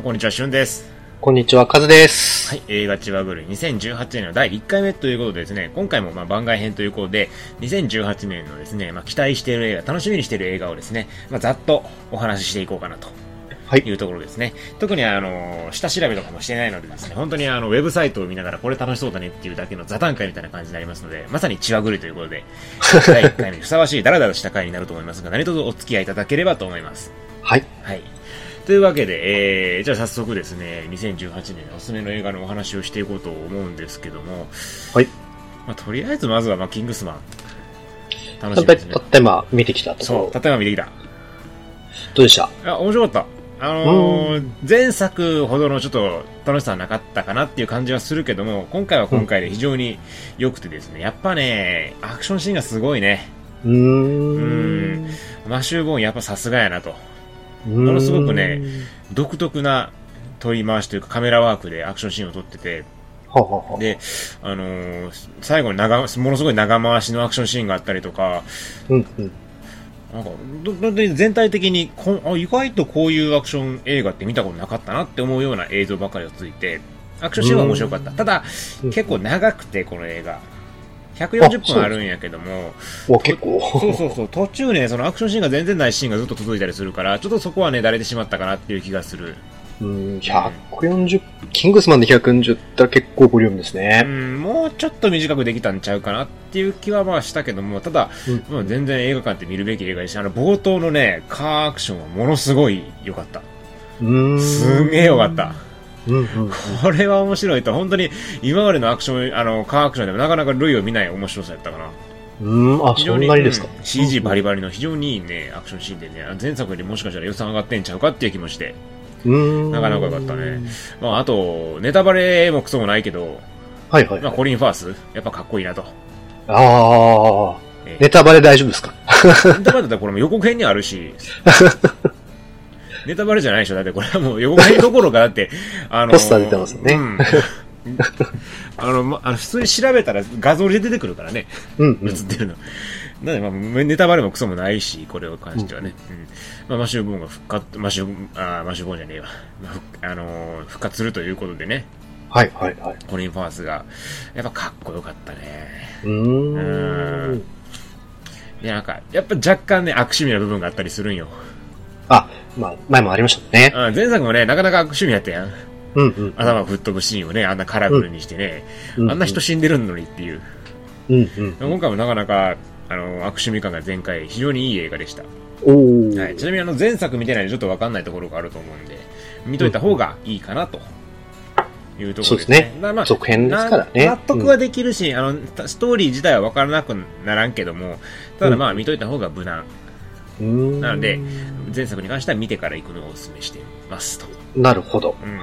ん、こんにちは、しゅんです。こんにちは、カズです。はい、映画千葉ぐる2018年の第1回目ということでですね、今回もまあ番外編ということで、2018年のですね、まあ期待している映画、楽しみにしている映画をですね、まあざっとお話ししていこうかなと。はいいうところですね。特にあの、下調べとかもしてないのでですね、本当にあの、ウェブサイトを見ながらこれ楽しそうだねっていうだけの座談会みたいな感じになりますので、まさに千葉ぐるということで、第1回目にふさわしいダラダラした回になると思いますが、何卒お付き合いいただければと思います。はい。はい。というわけで、えー、じゃあ早速ですね、2018年おすすめの映画のお話をしていこうと思うんですけども、はい。まあ、とりあえずまずは、まあ、キングスマン。楽しみですねた。ってま見てきたとこそう、ろ。たった今見てきた。どうでした？あ、面白かった。あのー、前作ほどのちょっと楽しさはなかったかなっていう感じはするけども、今回は今回で非常に良くてですね、やっぱね、アクションシーンがすごいね。うーん。マシュー・ボーンやっぱさすがやなと。もものすごくね。独特な撮り回しというかカメラワークでアクションシーンを撮ってて、ははは。で、あのー最後に長、ものすごい長回しのアクションシーンがあったりとか、うんうん。なんか、ど本当に全体的にこんあ、意外とこういうアクション映画って見たことなかったなって思うような映像ばかりがついて、アクションシーンは面白かった。ただ、うん結構長くて、この映画。140分あるんやけども、お、結構。そうそうそう、途中ね、そのアクションシーンが全然ないシーンがずっと続いたりするから、ちょっとそこはね、だれてしまったかなっていう気がする。うん、140、キングスマンで140ったら結構ボリュームですうね。ん、もうちょっと短くできたんちゃうかなっていう気はまあしたけども、ただ、うんまあ、全然映画館って見るべき映画でした。あの、冒頭のね、カーアクションはものすごい良かった。うーん。すげえ良かった。うんうん。これは面白いと、本当に今までのアクション、あの、カーアクションでもなかなか類を見ない面白さやったかな。うん、あ、そんなにですか？うん CG バリバリの非常にいいね、アクションシーンでね、前作よりもしかしたら予算上がってんちゃうかっていう気もして。うん。なかなか良かったね。まあ、あと、ネタバレもクソもないけど、はいはい。まあ、コリン・ファース、やっぱかっこいいなと。ああ。えーネタバレ大丈夫ですか？ネタバレだったらこれも予告編にあるし、ネタバレじゃないでしょだってこれはもう予告編どころか、だって、あのポスター出てますよねうん。あの、ま、あの、普通に調べたら画像で出てくるからね、うんうん映。ってるの。なので、まあ、ネタバレもクソもないし、これを関してはね。うん。まあ、マシュー・ボーンが復活、マシュー、あーマシュー・ボーンじゃねえわ。まあのー復活するということでね、はいはいはい。コリン・ファースが、やっぱかっこよかったね。うーん。で、なんか、やっぱ若干ね、悪趣味な部分があったりするんよ。あ、まあ、前もありましたね。うん、前作もね、なかなか悪趣味やったやん。うんうん。頭吹っ飛ぶシーンをね、あんなカラフルにしてね、うんあんな人死んでるのにっていう。うんうん。今回もなかなか、あの、悪趣味感が全開、非常にいい映画でした。おー。はい。ちなみにあの、前作見てないんでちょっとわかんないところがあると思うんで、見といた方がいいかなと。いうところですね。そうですねまあ続編ですからねな納得はできるし、あの、ストーリー自体はわからなくならんけども、ただまあ見といた方が無難。うーんなので、前作に関しては見てから行くのをお勧めしてますと。なるほど。うん。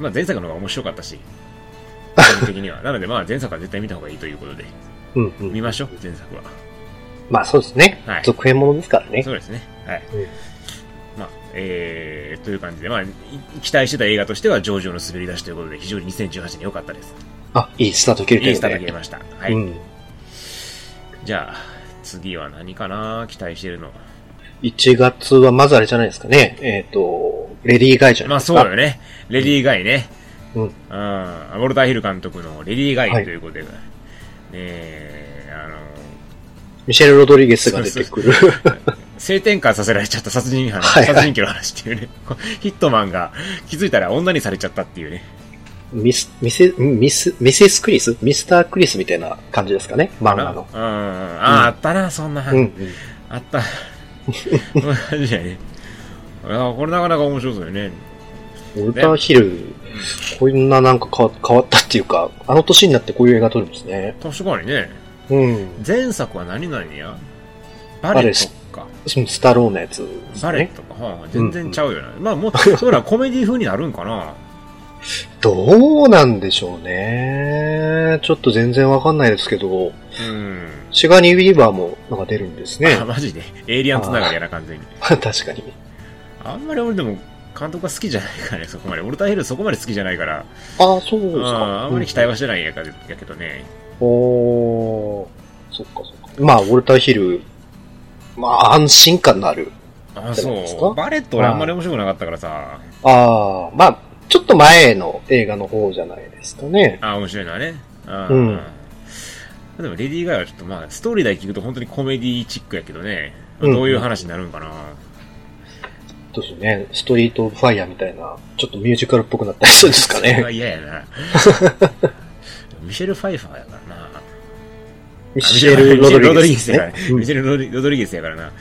まあ前作の方が面白かったし、個人的には。なのでまあ前作は絶対見た方がいいということで、うんうん。見ましょう、前作は。まあそうですねはい。続編ものですからねそ。うですね。はい。うんまあ、えー、という感じで、まあ、い期待してた映画としては上々の滑り出しということで、非常に2018年良かったです。あ、いいスタート切れてるいいスタート切れました。はい。うん。じゃあ、次は何かな？期待してるの。1月はまずあれじゃないですかね。えっと、レディーガイじゃなまあいですか。そうよね。レディー・ガイね。うん。うん。ウォルター・ヒル監督のレディー・ガはいイということで、ねえあの、ミシェル・ロドリゲスが出てくる。性転換させられちゃった殺人犯、はいはい殺人鬼の話っていうね。ヒットマンが気づいたら女にされちゃったっていうね。ミス、ミセ、んミス、ミセス・クリス？ミスター・クリスみたいな感じですかね。漫画の。うん。あ、あったな、そんなうん。あった。そんな感じだよね。あこれなかなか面白そうよね。ウォルター・ヒル、こんななんか変わ変わったっていうか、あの年になってこういう映画撮るんですね。確かにね。うん。前作は何々や？バレットか。スタローのやつですバレッね。トか。はあ、全然ちゃうよな。まあもう、そうらコメディ風になるんかな。どうなんでしょうね。ちょっと全然わかんないですけど、うん。シガニー・ウィーバーもなんか出るんですねあ、。マジで？エイリアンつながりやな、完全に。確かに。あんまり俺でも、監督が好きじゃないからね、そこまで。オルターヒルそこまで好きじゃないから、ああ、そうですうんか。あんまり期待はしてないんやかやけどね。おー、そっかそっか。まあ、ウォルター・ヒル、まあ、安心感のある。あ、じゃないですかそう。バレット俺あんまり面白くなかったからさ、ああ、まあ、ちょっと前の映画の方じゃないですかね。ああ、面白いのはね。あうんでも、レディー・ガイはちょっとまあ、ストーリーだけ聞くと本当にコメディチックやけどね。うんどういう話になるんかな。そうですね。ストリート・ファイヤーみたいな、ちょっとミュージカルっぽくなったりするんですかそれはね。嫌やな。ミシェル・ファイファーやからな。ミシェル・ロドリゲス、やからね。。ねうんぴミシェルロドリ・ゲスやからな。っ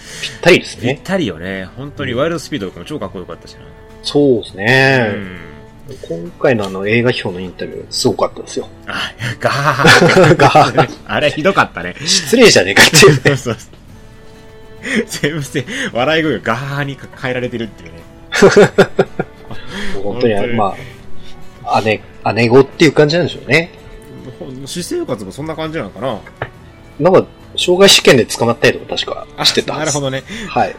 たりですぴっね。たりよね。本当にワイルドスピードとかも超かっこよかったしな。そうですうね。ん。今回のあの映画表のインタビュー、すごかったですよ。あ、ガー ガーあれひどかったね。失礼じゃねえかっていうね。そうそう。全部せ、笑い声がガーに変えられてるっていうね。本当に本当にまあ、姉、姉子っていう感じなんでしょうね。私生活もそんな感じなのかななんか、傷害試験で捕まったりとか確かしてたなるほどね。はい。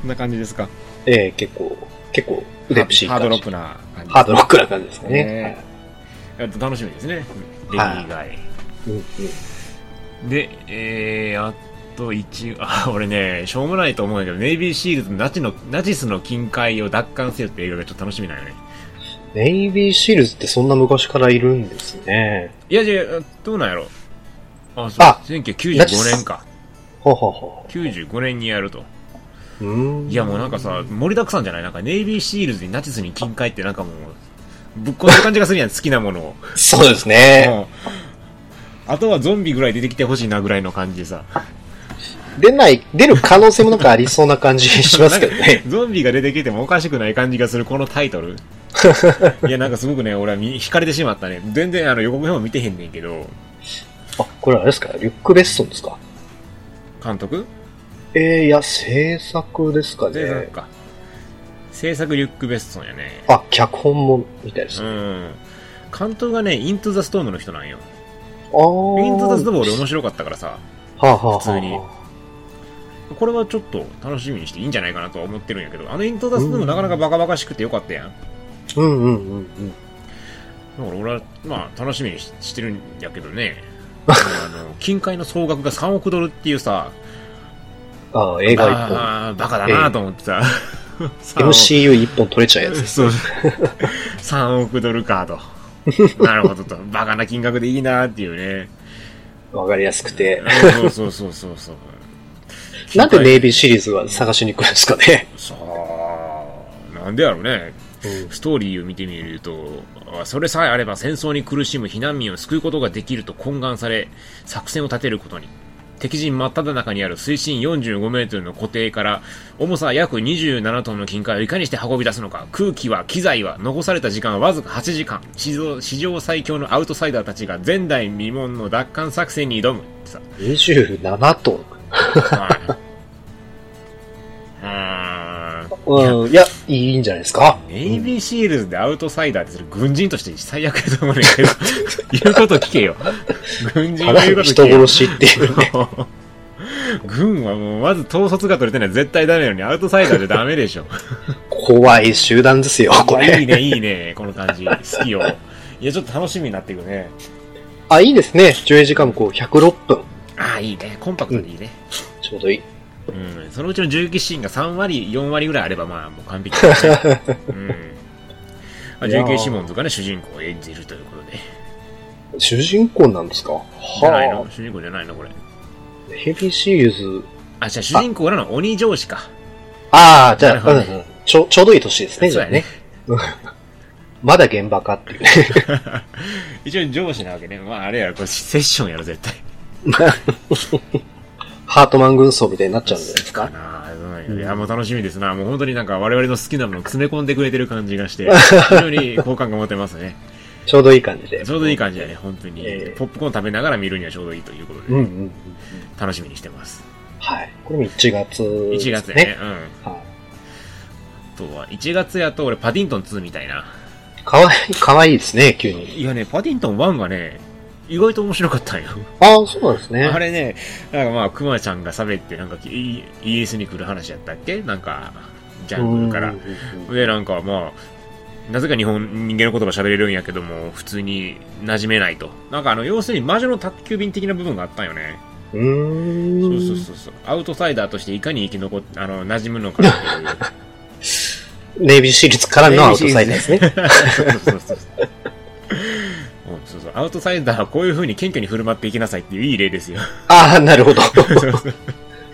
そんな感じですか。ええ結構、結構、腕っぷしいハードロック。クな感じ。ハードロックな感じですかね。ねやっと楽しみですね。レディー以外。うんうんで、えー、あと一、あ、俺ね、しょうもないと思うんだけど、ネイビーシールズのナチの、ナチスの近海を奪還せよって映画がちょっと楽しみなんよね。ネイビーシールズってそんな昔からいるんですね。いやいや、どうなんやろ。あ、そう。あ1995ナチス年か。ほうほうほ95年にやると。いやもうなんかさ、盛りだくさんじゃない？なんかネイビーシールズにナチスに近海ってなんかもう、ぶっこんでる感じがするやん、好きなものを。そうですね。あとはゾンビぐらい出てきてほしいなぐらいの感じでさ。出ない、出る可能性もなんかありそうな感じしますけどね。ゾンビが出てきてもおかしくない感じがするこのタイトル。いや、なんかすごくね、俺は見惹かれてしまったね。全然あの予告編も見てへんねんけど、あ、これあれですか？リュック・ベッソンですか？監督？えー、いや、制作ですかね。制作か。制作リュック・ベッソンやね。あ、脚本もみたいですね。うん。監督がね、イントゥ・ザ・ストームの人なんよ。あー。イントゥ・ザ・ストーム俺面白かったからさ、はあ、はあはあ、普通にこれはちょっと楽しみにしていいんじゃないかなとは思ってるんやけど、あのイントゥ・ザ・ストームなかなかバカバカしくてよかったやん。うんうんうんうん。だから俺は、まあ、楽しみにししてるんやけどね。あの、近海の総額が3億ドルっていうさ、あー映画一本。あーバカだなと思ってさ、3億 MCU 一本取れちゃうやつ。そう。3億ドルかと。なるほどと。バカな金額でいいなっていうね。わかりやすくて。そうそうそうそうそう。なんでネイビーシリーズは探しに来るんですかね？さあ、なんでやろうね。ストーリーを見てみると、あそれさえあれば戦争に苦しむ避難民を救うことができると懇願され、作戦を立てることに。敵陣真っ只中にある水深45メートルの湖底から、重さ約27トンの金塊をいかにして運び出すのか、空気は、機材は、残された時間はわずか8時間。史上史上最強のアウトサイダーたちが前代未聞の奪還作戦に挑む。ってさ。27トン。はい。うーん。うん、いや、いいんじゃないですか。ネイビーシールズでアウトサイダーってする軍人として最悪だと思うねんけど、言うこと聞けよ。軍人ただが言うの人こと聞けよ。殺しっていうね。軍はもうまず統率が取れてない絶対ダメなのにアウトサイダーじゃダメでしょ。怖い集団ですよ、これ。いいね、いいね、この感じ。好きよ。いや、ちょっと楽しみになっていくね。あ、いいですね。上映時間もこう106分。ああ、いいね。コンパクトでいいね。ちょうどいい。うん。そのうちの銃撃シーンが3割、4割ぐらいあれば、まあ、もう完璧だね。うん。まあ、シモンズがね、主人公を演じるということで。主人公なんですか？じゃないの？は主人公じゃないのこれ。あ。ヘビーシリーズ。あ、じゃあ主人公なの？鬼上司か。ああ、じゃあ、ねうんうんちょ、ちょうどいい年ですね、じゃあね。う んまだ現場かっていうね。一応上司なわけね。まああれやろ、これセッションやろ、絶対。ハートマン軍曹みたいになっちゃうんじゃないですか？いや、もう楽しみですな。もう本当になんか我々の好きなものを詰め込んでくれてる感じがして、非常に好感が持てますね。ちょうどいい感じで。ちょうどいい感じだね、本当に。ええポップコーン食べながら見るにはちょうどいいということで、うんうんうん。楽しみにしてます。はい。これも1月、1月やね。。うん。はい。あとは、1月やと俺パディントン2みたいな。かわいい、かわいいですね、急に。いやね、パディントン1がね、意外と面白かったんよ。ああ、そうなんですね。あれね、なんかまあ、クマちゃんが喋って、なんか、イイギリスに来る話やったっけ？なんか、ジャングルからで、なんかまあ、なぜか日本、人間の言葉喋れるんやけども、普通に馴染めないと。なんかあの、要するに魔女の宅急便的な部分があったんよね。うーん。そうそうそうそう。アウトサイダーとしていかに生き残っ、あの、馴染むのかっていう。ネイビーシールズからのアウトサイダーですね。そうそうそうそう。うんそうそう。アウトサイダーはこういう風に謙虚に振る舞っていきなさいっていういい例ですよ。ああ、なるほど。そうそう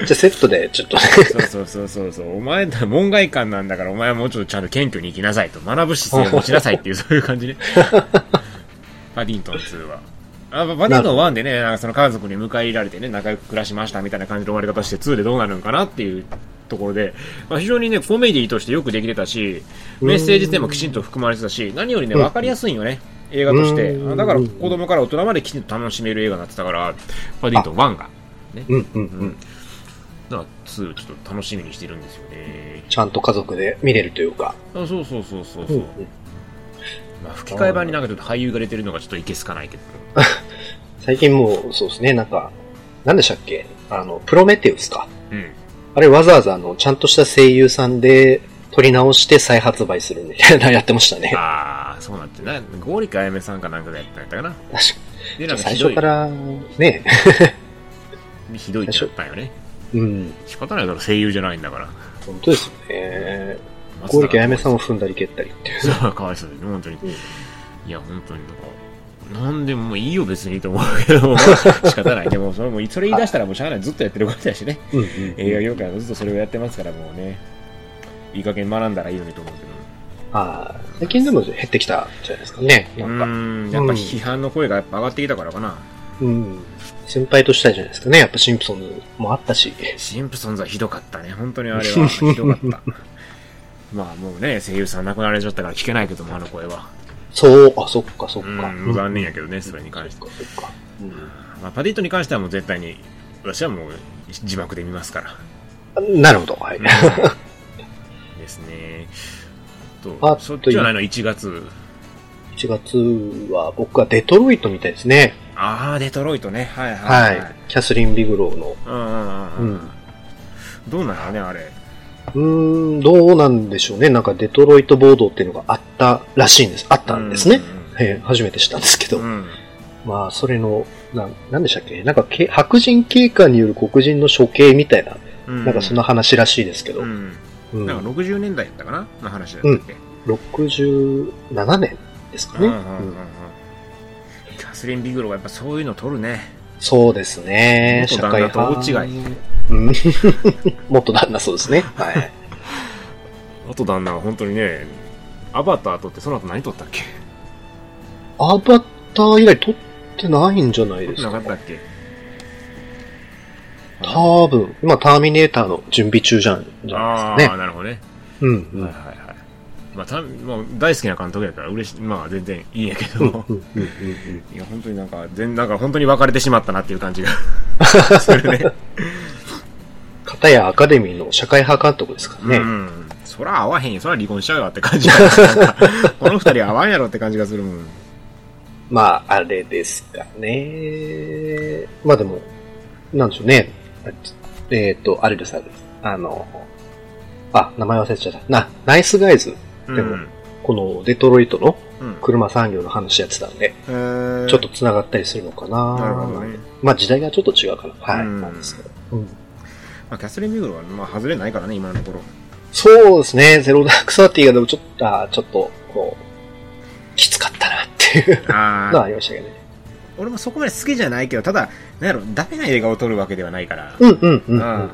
じゃあセットでちょっとね。そうそうそうそうそう。お前だ、門外漢なんだからお前はもうちょっとちゃんと謙虚に生きなさいと。学ぶ姿勢を持ちなさいっていう、そういう感じね。パディントン2は。あパディントン1でね、なんかその家族に迎え入れられてね、仲良く暮らしましたみたいな感じの終わり方して2でどうなるのかなっていうところで、まあ、非常にね、コメディとしてよくできてたし、メッセージ性もきちんと含まれてたし、何よりね、わかりやすいんよね。映画として。うんだから子供から大人まできちんと楽しめる映画になってたから、パディントン1が。ね。うんうんううんん。だから2ちょっと楽しみにしてるんですよね。ちゃんと家族で見れるというか。あそうそうそうそうそう、うんうんまあ、吹き替え版になんかちょっと俳優が出てるのがちょっといけすかないけど。最近もう、そうですね、なんか、何でしたっけ？あの、プロメテウスか。うん。あれわざわざあの、ちゃんとした声優さんで撮り直して再発売するみたいなやってましたね。ああ、そうなってな。ゴーリカあやめさんかなんかがやったんやったかな。確か最初か、ら、ね、ひどいってなったんよね。うん、仕方ないだろ、声優じゃないんだから。本当ですよね。ゴーリキあやめさんを踏んだり蹴ったりっていう。そう、かわいそうですね、本当に。うんいや、本当になんか、なんでもいいよ別にと思うけど、仕方ない。でも、それもうそれ言い出したらもうしゃあない。ずっとやってることだしね。うんうん映画業界はずっとそれをやってますから、もうね。いい加減学んだらいいのにと思うけど。最近でも減ってきたんじゃないですかね。うなんか、ーん、やっぱ批判の声がやっぱ上がってきたからかな。うん。先輩としたじゃないですかね。やっぱシンプソンズもあったし。シンプソンズはひどかったね。本当にあれはひどかった。まあもうね、声優さん亡くなられちゃったから聞けないけども、あの声は。そう、あ、そっかそっか。残念やけどね、それに関してそっ。かそっか。まあ、パディットに関してはもう絶対に、私はもう字幕で見ますから。うんなるほど、はい。ですね。あと、そっちはないの ?1 月。1月は僕はデトロイトみたいですね。ああ、デトロイトね。はいはいははいい。。キャスリン・ビグローの。うんうんうんうん。どうなのね、あれ？うーん、どうなんでしょうね。なんかデトロイト暴動っていうのがあったらしいんです。あったんですね。えー初めて知ったんですけど。うん。うん。まあ、それの、な、なんでしたっけ？なんかけ、白人警官による黒人の処刑みたいな、うん。なんかそんな話らしいですけど。ううん。ん。なんか60年代やったかな？の話だったっけ？67年ですかね。うんうんうんうんうんキャスリン・ビグロがやっぱそういうの撮るね。そうですね。元旦那と大違いうん。元旦那そうですね。はい。あと旦那は本当にね、アバター撮ってその後何撮ったっけ？アバター以来撮ってないんじゃないですか？なかっ。たっけ？多分、今ターミネーターの準備中じゃん、じゃああー、ないですかね。なるほどね。うん、はいはいはい。まあ、たもう大好きな監督やから嬉しい、まあ全然いいんやけうん。ど、うん、うん、うん。いや本当になんか、全なんか本当に別れてしまったなっていう感じが するね。片やアカデミーの社会派監督ですからね。うん。そら合わへんよ。そら離婚しちゃうよって感じがなんかこの二人合わんやろって感じがするもん。まあ、あれですかね。まあでも、なんでしょうね。えっ、と、あれです、あれです。あの、あ、名前忘れちゃった。な、ナイスガイズ。うん。でもこのデトロイトのうん。車産業の話やってたんで、えーちょっと繋がったりするのかな。なるほどね。まあ時代がちょっと違うかな。はい。うんなんですけど。うんまあ、キャスリン・ビグロは、まあ、外れないからね、今のところ。そうですね。ゼロダークサーティがでもちょっと、あーちょっと、こう、きつかったなっていうのはありましたけどね。俺もそこまで好きじゃないけど、ただ、なんやろ、ダメな映画を撮るわけではないから。うんうんうん、うあん。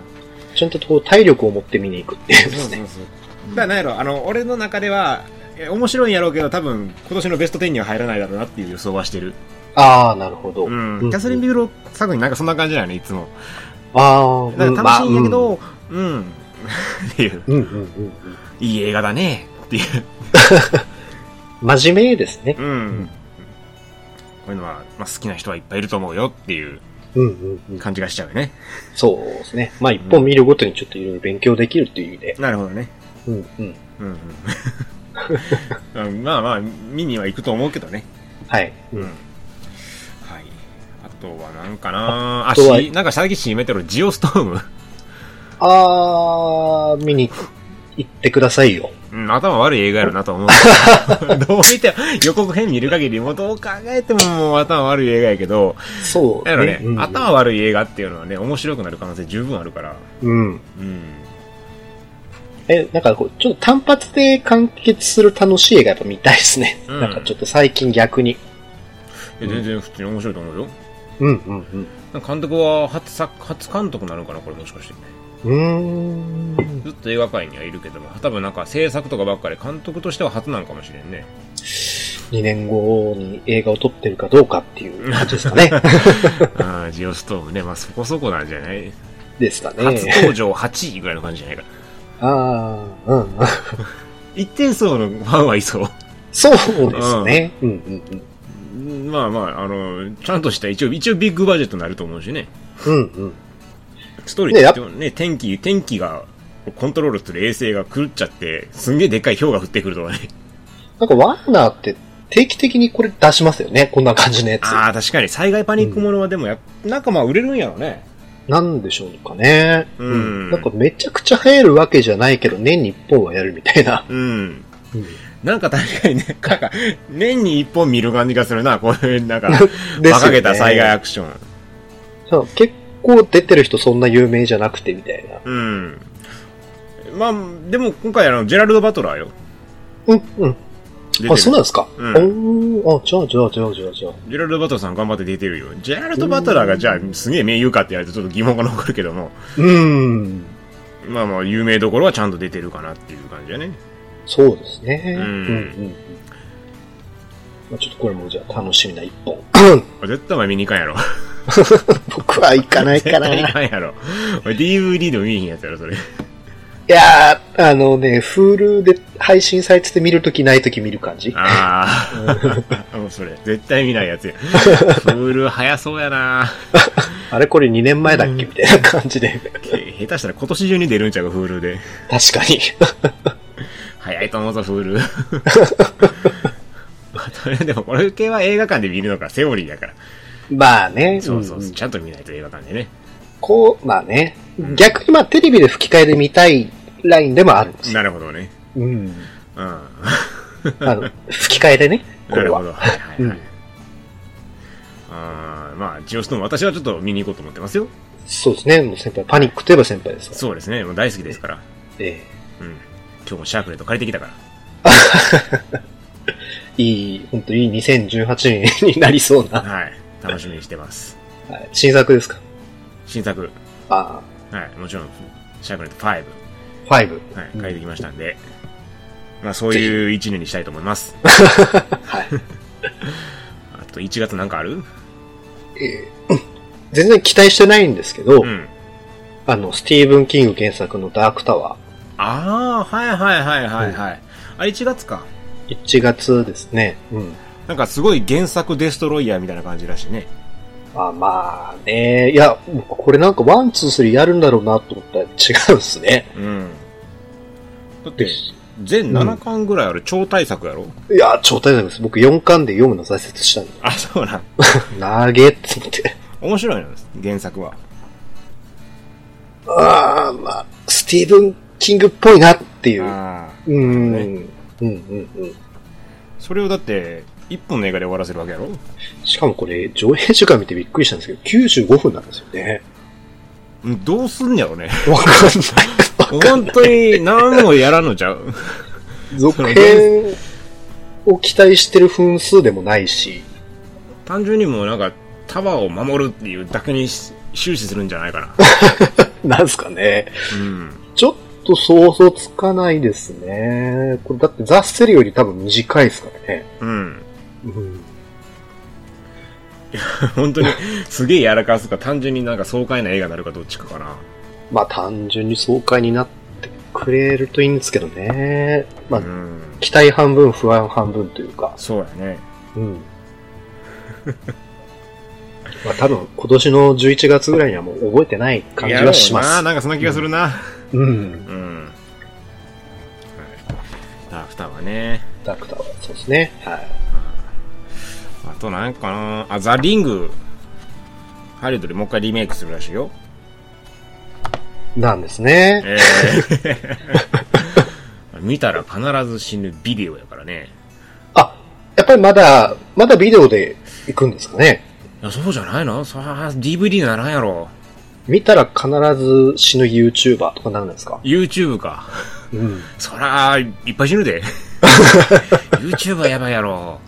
ちゃんとこう体力を持って見に行くっていうそう。そうそう。だからなんやろ、あの、俺の中では、え面白いんやろうけど、多分、今年のベスト10には入らないだろうなっていう予想はしてる。ああ、なるほど。うん。キャサリン・ビグロ作品なんかそんな感じだよね、いつも。ああ、だから楽しいんやけまあど、うん。っていう、うん、うんうんうんうん。いい映画だね、っていう。真面目ですね。うん。こういうのは、まあ、好きな人はいっぱいいると思うよっていううんうんうん。感じがしちゃうよね。そうですね。まあ一本見るごとにちょっといろいろ勉強できるっていう意味で。なるほどね。うんうん。うんうんうん。まあまあ、見には行くと思うけどね。はい。うん。はい。あとはなんかなあ、し、なんか最近やってるジオストーム。あー、見に行ってくださいよ。うん、頭悪い映画やろなと思うけど。どう見ても、予告編見る限り、もうどう考えてももう頭悪い映画やけど、そうやろね、うん頭悪い映画っていうのはね、面白くなる可能性十分あるから、うん。うん。え、なんかこう、ちょっと単発で完結する楽しい映画やっぱ見たいですね。うんなんかちょっと最近逆に。いや全然普通に面白いと思うよ。うんうんうん。監督は初作、初監督なのかなこれもしかして。うーん。ずっと映画界にはいるけども、多分なんか制作とかばっかり監督としては初なのかもしれんね。2年後に映画を撮ってるかどうかっていう感じですかね。ああ、ジオストームね。まあそこそこなんじゃない？ですか初ね。登場8位ぐらいの感じじゃないか。ああ、うん。一点層のファンはいそう。そうですね。うんうんうん。まあまあ、あの、ちゃんとした一応、一応ビッグバジェットになると思うしね。うんうん。ストーリーってね、天気、天気が、コントロールする衛星が狂っちゃって、すんげえでっかい氷が降ってくるとかね。なんかワーナーって定期的にこれ出しますよね。こんな感じのやつ。ああ、確かに災害パニックものはでもや、なんかまあ売れるんやろね。なんでしょうかね。うんなんかめちゃくちゃ流行るわけじゃないけど、年に一本はやるみたいな。うん。うんなんか確かにね、なんか、年に一本見る感じがするな、こういう、なんか、馬鹿げた災害アクション。そう結構出てる人そんな有名じゃなくてみたいな。うん。まあ、でも今回あの、ジェラルド・バトラーよ。うん、うん。あ、そうなんですか？うんあ、じゃあ、じゃあ、じゃあ、じゃあ、じゃあ。ジェラルド・バトラーさん頑張って出てるよ。ジェラルド・バトラーがじゃあ、すげえ名優かって言われるとちょっと疑問が残るけども、うーん。まあまあ、有名どころはちゃんと出てるかなっていう感じだね。そうですね。うんうん、うん。まあ、ちょっとこれもじゃあ楽しみな一本。絶対お前見に行かんやろ。僕は行かないか絶な。対い行かんやろ。DVD でも見えへんやつやろ、それ。やー、あのね、Hulu で配信されてて見るときないとき見る感じ。ああ。もうそれ、絶対見ないやつや。フール早そうやなあれこれ2年前だっけみたいな感じで。け下手したら今年中に出るんちゃうか、フールで。確かに。早いと思うぞ、フール。まあでもこれ系は映画館で見るのがセオリーだから。まあね。そうそうそう、ちゃんと見ないと映画館でね。こう、まあね。逆にまあテレビで吹き替えで見たいラインでもあるんですよ。なるほどね。うん。うん。あの、吹き替えでね。これは。なるほど。はいはいはい。うんあーまあ、ジオストーン、私はちょっと見に行こうと思ってますよ。そうですね。もう先輩、パニックといえば先輩ですから。そうですね。もう大好きですから。えうん。今日もシャークレット借りてきたから。え いい、本当いい2018年になりそうな、はい。楽しみにしてます。はい新作ですか？新作。あはい。もちろん、シャークレット5。はい。あ、5。借りてきましたんで。まあ、そういう一年にしたいと思います。はい。あと、1月なんかある？えー全然期待してないんですけど、うん。あの、スティーブン・キング原作のダークタワああ、はいはいはいはいはい。あれ1月か。ー。1月ですね。うん。なんかすごい原作デストロイヤーみたいな感じらしいね。あまあね、いや、これなんかワン、ツー、スリーやるんだろうなと思ったら違うんですね。うん。だって、全7巻ぐらいある超大作やろ、いや、超大変です。僕4巻で読むの挫折したんで。あ、そうなん。なげって思って。面白いの原作は。ああ、まあ、スティーブン・キングっぽいなっていう。うーん。ねうんうんうん。それをだって、1本の映画で終わらせるわけやろしかもこれ、上映時間見てびっくりしたんですけど、95分なんですよね。うんどうすんやろね。わかんない。本当に何もやらんのちゃう続編を期待してる分数でもないし、単純にもうなんか、タワーを守るっていうだけにし終始するんじゃないかな。なんすかね。うん。ちょっと想像つかないですね。これだってザ・ステレより多分短いですからね。うん。うん。本当に、すげえやらかすか、単純になんか爽快な映画になるかどっちかかな。まあ単純に爽快になってくれるといいんですけどね。まあう、ん。期待半分、不安半分というか。そうやね。うん。まあ多分今年の11月ぐらいにはもう覚えてない感じはしまやろうなす。なんかそんな気がするな。うん。うん。はい。ダークタワーね。ダクターはそうですね。はい。あとなんかなあ、ザ・リング。ハリウッドでもう一回リメイクするらしいよ。なんですね。えー 見たら必ず死ぬビデオやからね。あ、やっぱりまだ、まだビデオで行くんですかね。いや、そうじゃないの？さあ、DVD ならんやろ。見たら必ず死ぬ YouTuber とかなんですか？YouTube か。うん。そら、いっぱい死ぬで。YouTuber やばいやろ。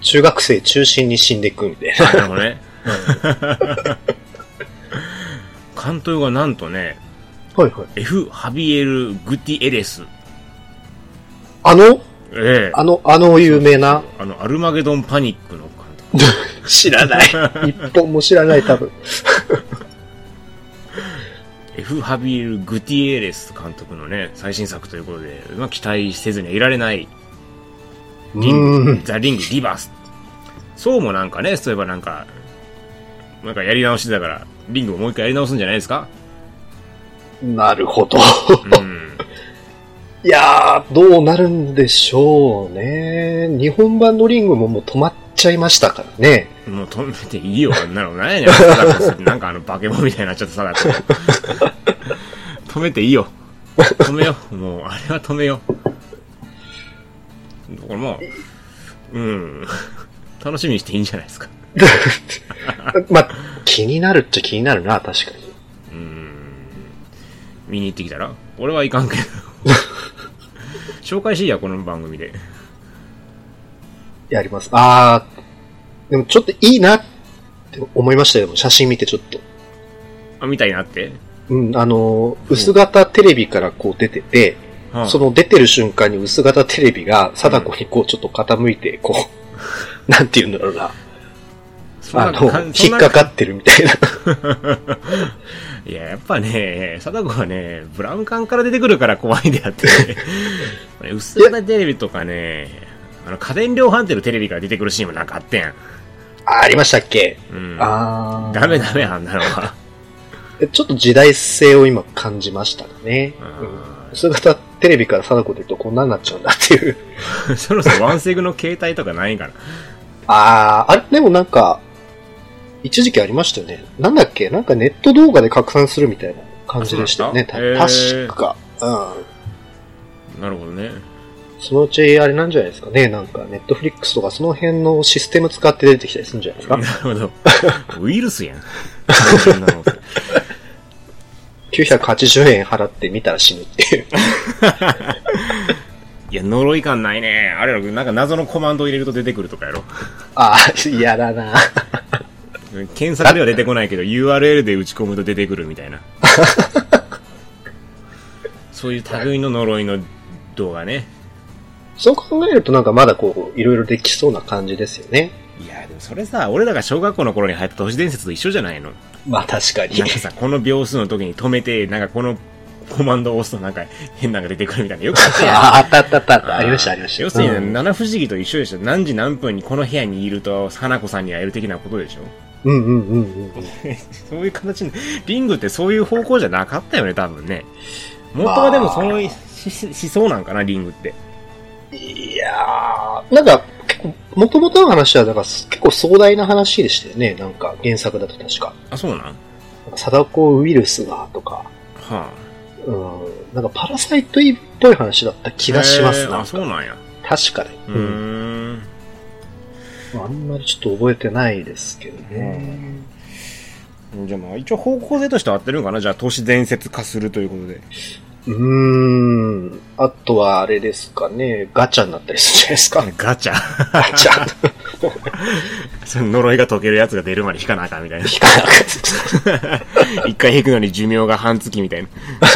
中学生中心に死んでいくみたいな。あなるほどね。監督がなんとね、はいはい。F. ハビエル・グティエレス。あの？ええあの、あの有名な？あの、アルマゲドン・パニックの監督。知らない。一本も知らない、多分。F. ハビエル・グティエレス監督のね、最新作ということで、まあ、期待せずにはいられない、リンうグん、ザ・リング・リバース。そうもなんかね、そういえばなんか、なんかやり直してたから、リングをもう一回やり直すんじゃないですか？なるほど。うん。いやー、どうなるんでしょうね。日本版のリングももう止まっちゃいましたからね。もう止めていいよ、あんなの。なんやねなんかあの、バケモンみたいになっちゃってさ、だって止めていいよ。止めよう。もう、あれは止めよう。だからまあ、うん。楽しみにしていいんじゃないですか。まあ、気になるっちゃ気になるな、確かに。うん。見に行ってきたら？俺はいかんけど。紹介しいや、この番組で。やります。あー、でもちょっといいなって思いましたよ。写真見てちょっと。あ、みたいになって？うん、あのー、薄型テレビからこう出てて、はあその出てる瞬間に薄型テレビが貞子にこうちょっと傾いて、こう、なんて言うんだろうな。あの、引っかかってるみたいな。いや、やっぱね、貞子はね、ブラウン管から出てくるから怖いんであって、ね、薄型テレビとかね、あの、家電量販店のテレビから出てくるシーンもなんかあってん。あ、ありましたっけ？うん。あー。ダメダメ、あんなのは。えちょっと時代性を今感じましたね。ううん薄型テレビから貞子で言うとこんなになっちゃうんだっていう。ん そろそろワンセグの携帯とかないんかな。あー、あれ、でもなんか、一時期ありましたよね。なんだっけ？なんかネット動画で拡散するみたいな感じでしたよね。あそうなんですか？確か。うん。なるほどね。そのうちあれなんじゃないですか？ね。なんか、ネットフリックスとかその辺のシステム使って出てきたりするんじゃないですか？なるほど。ウイルスやん。そんなの980円払って見たら死ぬっていう。いや、呪い感ないね。あれやろ、なんか謎のコマンド入れると出てくるとかやろ。あー、嫌だな。検索では出てこないけど、URL で打ち込むと出てくるみたいな。そういう類の呪いの動画ね。そう考えるとなんかまだこう、いろいろできそうな感じですよね。それさ、俺らが小学校の頃に流行った都市伝説と一緒じゃないの？まあ確かになん。かさ、この秒数の時に止めて、なんかこのコマンドを押すとなんか変なのが出てくるみたいな。よくあったやん。ああったあったあったあった。ありましたありました。要するに、うん七不思議と一緒でしょ。何時何分にこの部屋にいると、花子さんに会える的なことでしょ？うんうんうんうん。そういう形に、リングってそういう方向じゃなかったよね、多分ね。元はでもそのしししそうなんかな、リングって。いやー、なんか、結構、元々の話は、だから結構壮大な話でしたよね。なんか、原作だと確か。あ、そうなん？貞子ウイルスが、とか、はうん、なんかパラサイトイっぽい話だったあ。気がしますな。あ、そうなんや。確かに。うーん。あんまりちょっと覚えてないですけどね。じゃあまあ、一応方向性としては合ってるんかな？じゃあ、都市伝説化するということで。うーん。あとはあれですかね、ガチャになったりするじゃないですか。ガチャ。ガチャ。その呪いが解けるやつが出るまで引かなあかんみたいな。引かなかった。一回引くのに寿命が半月みたいな。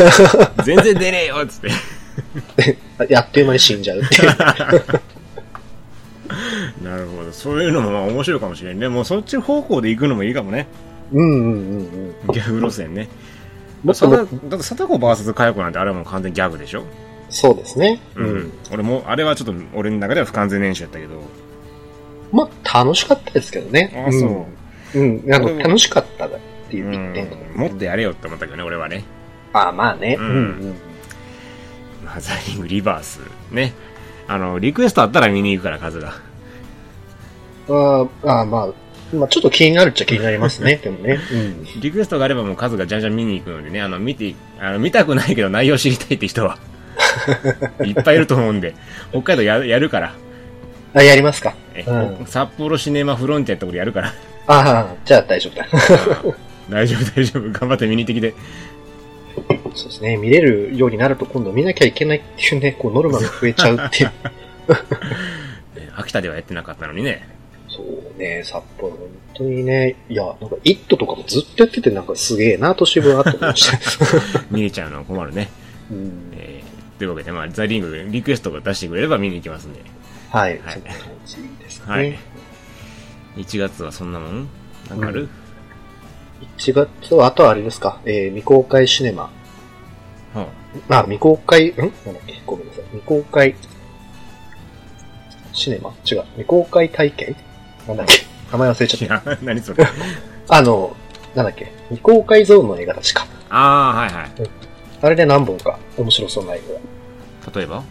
全然出ねえよっつって。やっという間に死んじゃうっていう。なるほど。そういうのもまあ面白いかもしれんね。もうそっち方向で行くのもいいかもね。うんうんうんうん。ギャグ路線ね。だっとだって、サタコ VS カヤコなんてあれはもう完全にギャグでしょ？そうですね。うん。俺も、あれはちょっと俺の中では不完全燃焼やったけど。まあ、楽しかったですけどね。あそう。うん。うん。楽しかったっていううん一点。もっとやれよって思ったけどね、俺はね。ああ、まあね。ううんんうん。まあ、ザリングリバース。ね。あの、リクエストあったら見に行くから、数が。あーあー、まあ、まあ、ちょっと気になるっちゃ気になりますね。でもね。うん。リクエストがあればもう数がじゃんじゃん見に行くのでね、あの、見て、あの、見たくないけど内容知りたいって人は、いっぱいいると思うんで、北海道ややるから。あ、やりますか。えうん札幌シネマフロンティアってところやるから。ああ、じゃあ大丈夫だ。大丈夫大丈夫。頑張って見に行ってきて。そうですね。見れるようになると今度見なきゃいけないっていうね、こうノルマが増えちゃうっていう。え 秋田ではやってなかったのにね。そうね、札幌、本当にね、いや、なんか、イットとかもずっとやってて、なんかすげえな、都市部はと思いました。見れちゃうのは困るね。うんえー、というわけで、まあ、ザ・リングでリクエストが出してくれれば見に行きますんで。はい、はいですね。はい。1月はそんなもん？なんかある、1月は、あとはあれですか、えー未公開シネマ。はあ、未公開、ん？なんだっけ？ごめんなさい。未公開、シネマ？違う。未公開体験？なんだっけ？名前忘れあ、ちゃっいや、何それ？た。あの、なんだっけ？未公開ゾーンの映画確か。ああ、はいはい。あれで何本か面白そうな映画。例えば？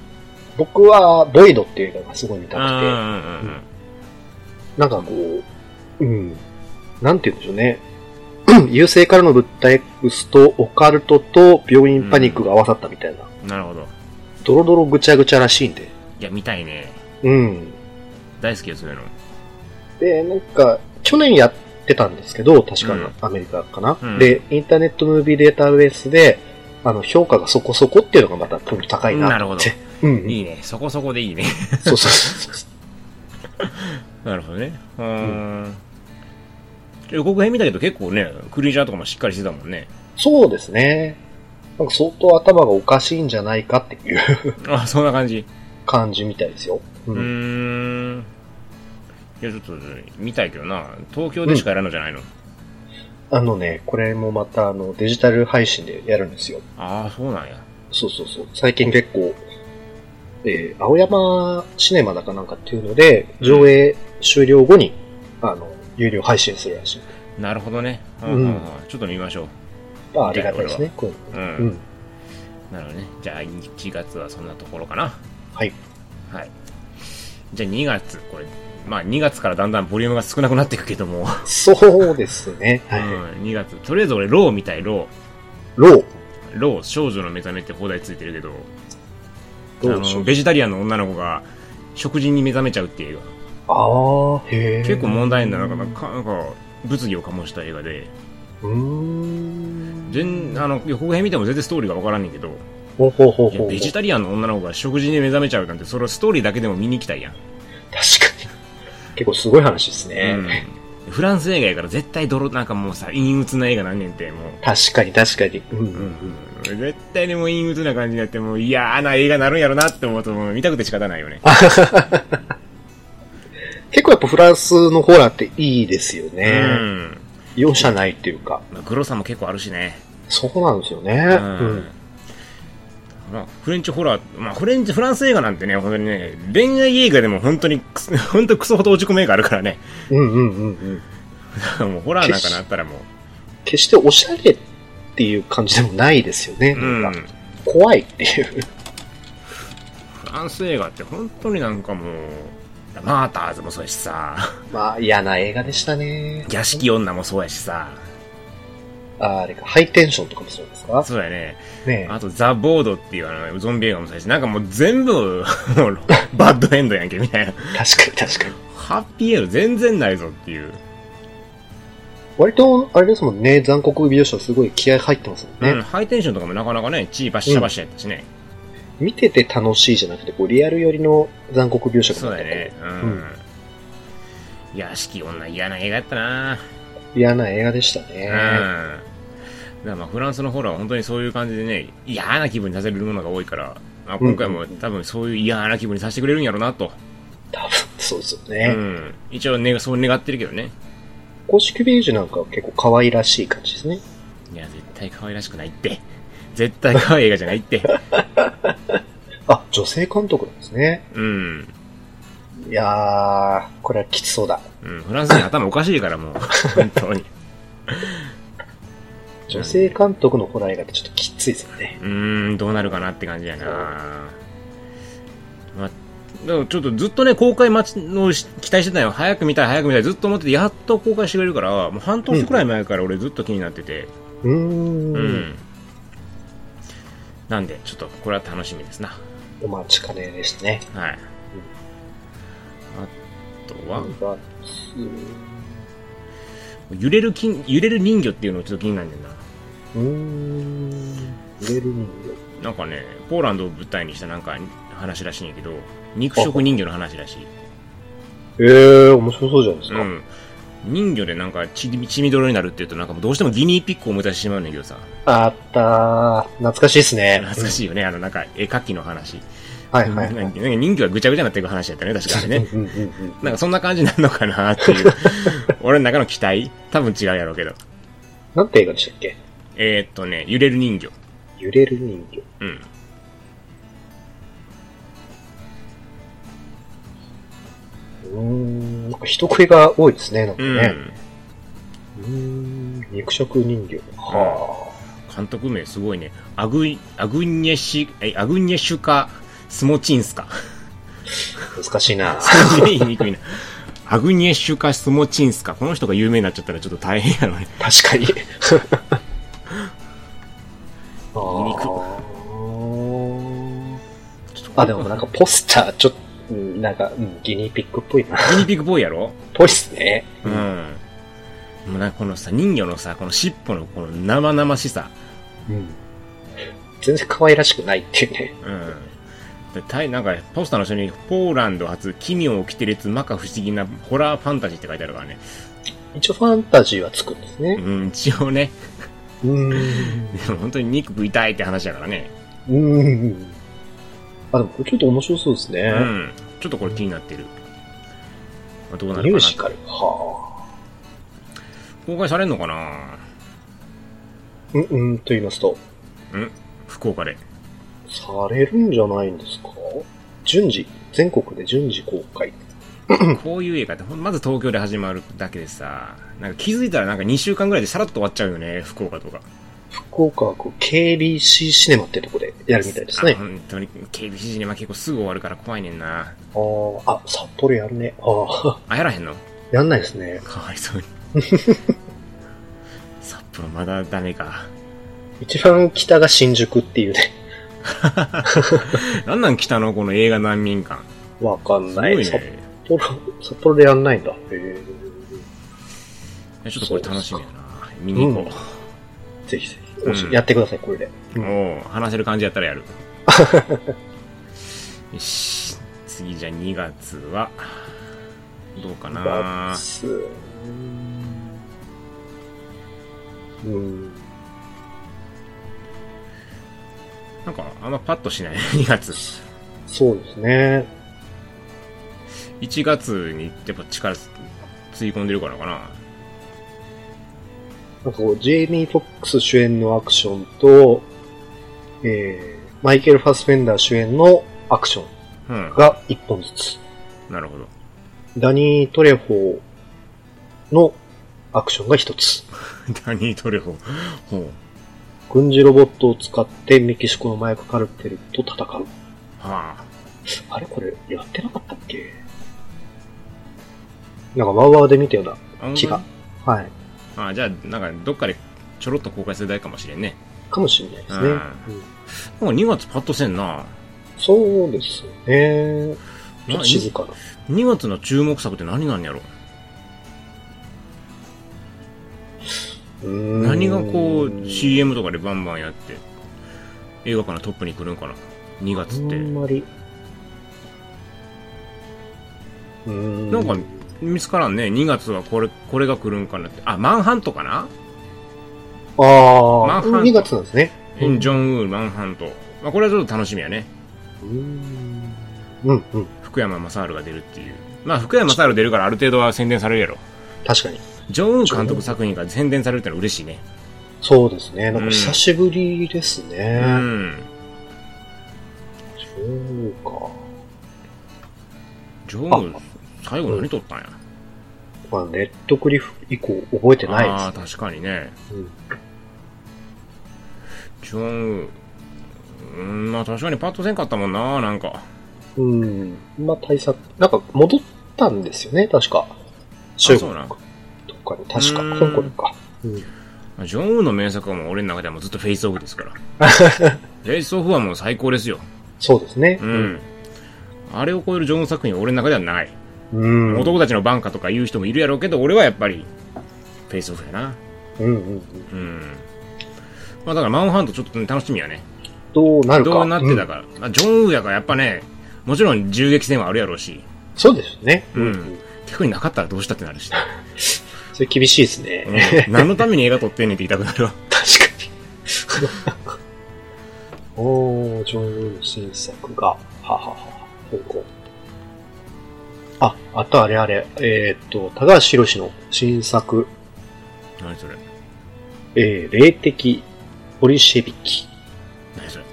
僕は、ボイドっていう映画がすごい見たくて、うんうんうんうん。なんかこう、うん、なんて言うんでしょうね。優勢からの物体 X とオカルトと病院パニックが合わさったみたいな。なるほど。ドロドロぐちゃぐちゃらしいんで。いや、見たいね。うん。大好きよ、そういうの。で、なんか、去年やってたんですけど、確かうんアメリカかな、うんで、インターネットムービーデータベースで、あの、評価がそこそこっていうのがまたポイント高いななるほどって。うん。いいね。そこそこでいいね。そうそうそう。なるほどね。うーん。予告編見たけど結構ね、クリーチャーとかもしっかりしてたもんね。そうですね。なんか相当頭がおかしいんじゃないかっていう あ、そんな感じ。感じみたいですよ。ううーん。いや、ちょっと、見たいけどな。東京でしかやらんのじゃないの、あのね、これもまたあのデジタル配信でやるんですよ。ああ、そうなんや。そうそうそう。最近結構、えー、青山シネマだかなんかっていうので、上映終了後に、あの、有料配信するらしい。なるほどね。んうんうんうんちょっと見ましょう。あありがたいですね。こういううん。のうん。なるほどね。じゃあ、1月はそんなところかな。はい。はい。じゃあ2月、これ、まあ2月からだんだんボリュームが少なくなっていくけども、そうですね。はい。うん、2月。とりあえず俺、ローみたい、ロロー。ー。ロー、少女の目覚めって邦題ついてるけど、あの。ベジタリアンの女の子が食事に目覚めちゃうっていう映ああ、へえ。画。結構問題になる、なんか、なんか、物議を醸した映画で、うーん。全、あの、予告編見ても全然ストーリーがわからんねんけど、ほうほうほうほベジタリアンの女の子が食事に目覚めちゃうなんて、それはストーリーだけでも見に行きたいやん。確かに。結構すごい話ですね。うん。フランス映画やから絶対泥、なんかもうさ、陰鬱な映画なんねんて、もう。確かに確かに。うんうんううん。ん、絶対にもう陰鬱な感じになって、もう嫌な映画なるんやろなって思うと、もう見たくて仕方ないよね。結構やっぱフランスのホラーっていいですようね。ん。容赦ないっていうか。まあ、グロさも結構あるしね。そうなんですよね。ううんん。まあ、フレンチホラー、まあ、フレンチ、フランス映画なんてね、本当にね、恋愛映画でも本当に本当クソほど落ち込む映画あるからね。うんうんうんうん。もうホラーなんかなったらもう、決しておしゃれっていう感じでもないですよね。うん。怖いっていう。フランス映画って本当になんかもう、マーターズもそうやしさ、まあ嫌な映画でしたね。屋敷女もそうやしさ、ああれか、ハイテンションとかもそうですか？そうやね。ねあと、ザ・ボードっていうあの、ゾンビ映画もそうやし、なんかもう全部、バッドエンドやんけ、みたいな。え。確かに確かに。ハッピーエンド全然ないぞっていう。割と、あれですもんね、残酷描写すごい気合入ってますもんね。うん、ハイテンションとかもなかなかね、チーバッシャバシャやったしね。見てて楽しいじゃなくて、こうリアル寄りの残酷描写がそうだよね。ううんん。屋敷女嫌な映画やったな嫌な映画でしたうん。ね。だからまあフランスのホラーは本当にそういう感じでね、嫌な気分にさせるものが多いから、まあ、今回も多分そういう嫌な気分にさせてくれるんやろうなと。多分、そうですようね。ん。一応ね、そう願ってるけどね。公式ベージュなんかは結構可愛らしい感じですね。いや、絶対可愛らしくないって。絶対可愛い映画じゃないって。あ、女性監督なんですね。うん。いやー、これはきつそうだ。うん。フランス人頭おかしいからもう、本当に。女性監督のホラー映画ってちょっときついですよね。うーん、どうなるかなって感じやなまあ、でもちょっとずっとね、公開待ちのし期待してたよ。早く見たい、早く見たい、ずっと思ってて、やっと公開してくれるから、もう半年くらい前から俺ずっと気になってて、うーん。うん。なんで、ちょっとこれは楽しみですな。お待ちかねでしたね。はい。あとは、は揺れる金、揺れる人魚っていうのをちょっと気になるんだよな。うーん。揺れる人なんかね、ポーランドを舞台にしたなんか話らしいんやけど、肉食人魚の話らしい。形。ええー、面白そうじゃないですか。うん。人魚でなんか血血みどろになるって言うとなんかもうどうしてもギニーピックを思い出してしまうんだけどさ。あったー。懐かしいですね。懐かしいよね、あのなんか絵描きの話。はいはいはい。なんか人魚がぐちゃぐちゃになっていく話だったね、確かにね。うんうんうんなんかそんな感じになるのかなっていう。俺の中の期待多分違うやろうけど。なんて映画でしたっけ？えー、っとね、揺れる人魚。揺れる人魚。うん。うーん、なんか人食いが多いですね、なんかうん。ね。うーん、肉食人魚。は監督名すごいね。アグイ、アグニェシ、え、アグニェシュカ・スモチンスカ。あ、難しいな。言いにくいな。アグニェシュカ・スモチンスカ。この人が有名になっちゃったらちょっと大変やろね。確かに。あ肉ーあ、でもなんかポスター、ちょっと、うんなんか、うんギニーピックっぽいな。ギニピックボーイやろ？ぽいっすね。うん。もうなんかこのさ、人魚のさ、この尻尾のこの生々しさ。うん。全然可愛らしくないっていうね。うん。でたいなんか、ポスターの下に、ポーランド初、奇妙を着て列、摩訶不思議なホラーファンタジーって書いてあるからね。一応ファンタジーはつくんですね。うん、一応ね。うーん。でも本当に肉食いたいって話やからね。うーん。あ、でもこれちょっと面白そうですね。うん。ちょっとこれ気になってる。まあどうなミるかなュージカル。は公開されんのかな？あ。うん、うん、と言いますと、うん福岡で。されるんじゃないんですか？順次、全国で順次公開。こういう映画ってまず東京で始まるだけでさ、なんか気づいたらなんか2週間ぐらいでさらっと終わっちゃうよね、福岡とか。福岡はこう KBC シネマってとこでやるみたいですあね。本当に KBC シネマ結構すぐ終わるから怖いねんな。あーあ、札幌やるね。ああ、あ、やらへんの？やんないですね。かわいそうに。札幌まだダメか。一番北が新宿っていうね。なんなん北のこの映画難民感。わかんすごないい。札ね。幌、札幌でやんないんだ。へえ。えちょっとこれ楽しみやな。見に行こぜひぜひ、やってください、これで。う。おう話せる感じやったらやる。よし。次じゃあ2月は、どうかなバツうん。なんかあんまパッとしない 2月。そうですね。1月にやっぱ力つい込んでるからかな。なんかこう、ジェイミー・フォックス主演のアクションと、えー、マイケル・ファスフェンダー主演のアクションうん。が一本ずつ。なるほど。ダニー・トレホーのアクションが一つ。ダニートレホ。ほう。軍事ロボットを使ってメキシコの麻薬カルテルと戦う。はあ。あれこれ、やってなかったっけ？なんかワウワウで見たようなあ気が。はい。あじゃあ、なんかどっかでちょろっと公開する代かもしれんね。かもしれないですね。うんうんなんか2月パッとせんな。そうですね。ちょっと静かな。2月の注目作って何なんやろ？う何がこう CM とかでバンバンやって映画館のトップに来るんかな？2月っあてんまり。うーん。なんか見つからんね2月はこれこれが来るんかなってあマンハントかな？ああ、マンハント2月なんですね。ジョンウーマンハント、まあ、これはちょっと楽しみやねうーん。うん、うん。福山雅治が出るっていうまあ福山雅治出るからある程度は宣伝されるやろ確かに。ジョンウー監督作品が宣伝されるってのは嬉しいねそうですね。なんか久しぶりですうね。んそうか。ジョンウー最後何撮ったんや？まあ、ネットクリフ以降覚えてないああです、確かにねうんジョンうんまあ確かにパッとせんかったもんななんかうん。まあ、対策、なんか戻ったんですよね、確か。中国そうなんとかに、確か、香港か。うん。ジョンウーの名作はもう俺の中ではもうずっとフェイスオフですから。フェイスオフはもう最高ですよ。そうですね。うん。あれを超えるジョンウー作品は俺の中ではない。うん。男たちのバンカとか言う人もいるやろうけど、俺はやっぱり、フェイスオフやな。うんうんうん。うん。まあだからマウンハントちょっとね楽しみやね。どうなるか。どうなってたうんか。まあジョン・ウーやからやっぱね、もちろん銃撃戦はあるやろうし、そうですね。うん逆になかったらどうしたってなるし、それ厳しいですね。うん何のために映画撮ってんねんって言いたくなるわ。確かに。おー、ジョン・ウーの新作が、ははは、香港。あ、あとあれあれ、えーっと、高橋宏の新作、何それ？えー、霊的ボリシェビキ。い何それ？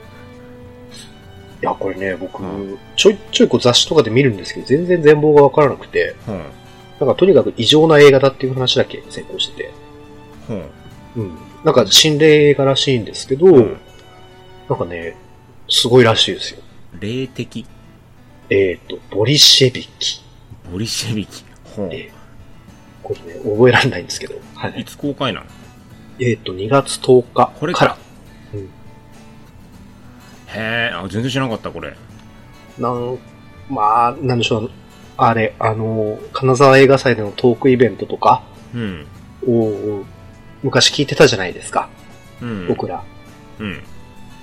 や、これね、僕、うんちょいちょいこう雑誌とかで見るんですけど、全然全貌がわからなくて、ほん。なんかとにかく異常な映画だっていう話だけ先行してて、ほん。うん。なんか心霊映画らしいんですけど、うんなんかね、すごいらしいですよ。霊的？えーっと、ボリシェビキ。ボリシェビキ。ほん。えこれね、覚えられないんですけど。はいい。つ公開なの？えーっと、2月10日これから。うん。へえ、あ、全然知らなかった、これ。なん、まあ、なんでしょう。あれ、あの、金沢映画祭でのトークイベントとかうん。を昔聞いてたじゃないですか。うん。僕ら。うん。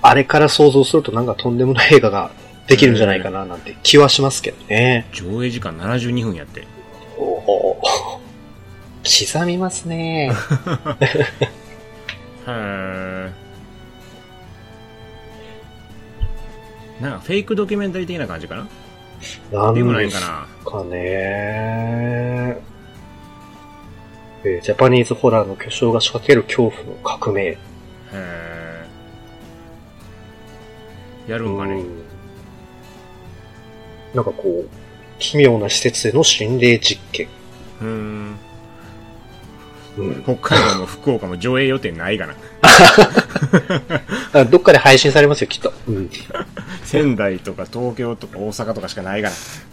あれから想像するとなんかとんでもない映画ができるんじゃないかななんて気はしますけどね。上映時間72分やって。おお刻みますね。へえ。なんかフェイクドキュメンタリー的な感じかな？なんでもないかなかね。えージャパニーズホラーの巨匠が仕掛ける恐怖の革命。へえ。やるんかねうんなんかこう、奇妙な施設での心霊実験。うん。うん、北海道も福岡も上映予定ないかな。あどっかで配信されますよ、きっと。うん、仙台とか東京とか大阪とかしかないか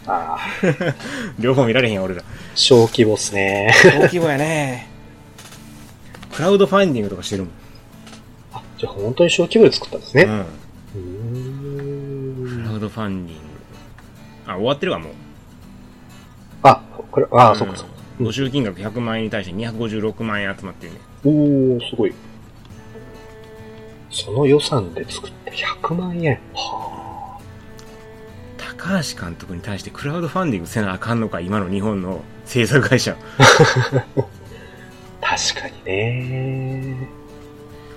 ああ、ら。両方見られへんよ、俺ら。小規模っすね。大規模やね。クラウドファンディングとかしてるもん。あ、じゃあ本当に小規模で作ったんですね。うん。うーんクラウドファンディング。あ、終わってるわ、もう。あ、これ、ああ、うんそっかそっか。募集金額100万円に対して256万円集まってるね。おー、すごい。その予算で作った100万円。は高橋監督に対してクラウドファンディングせなあかんのか、今の日本の制作会社。あ、確かにね。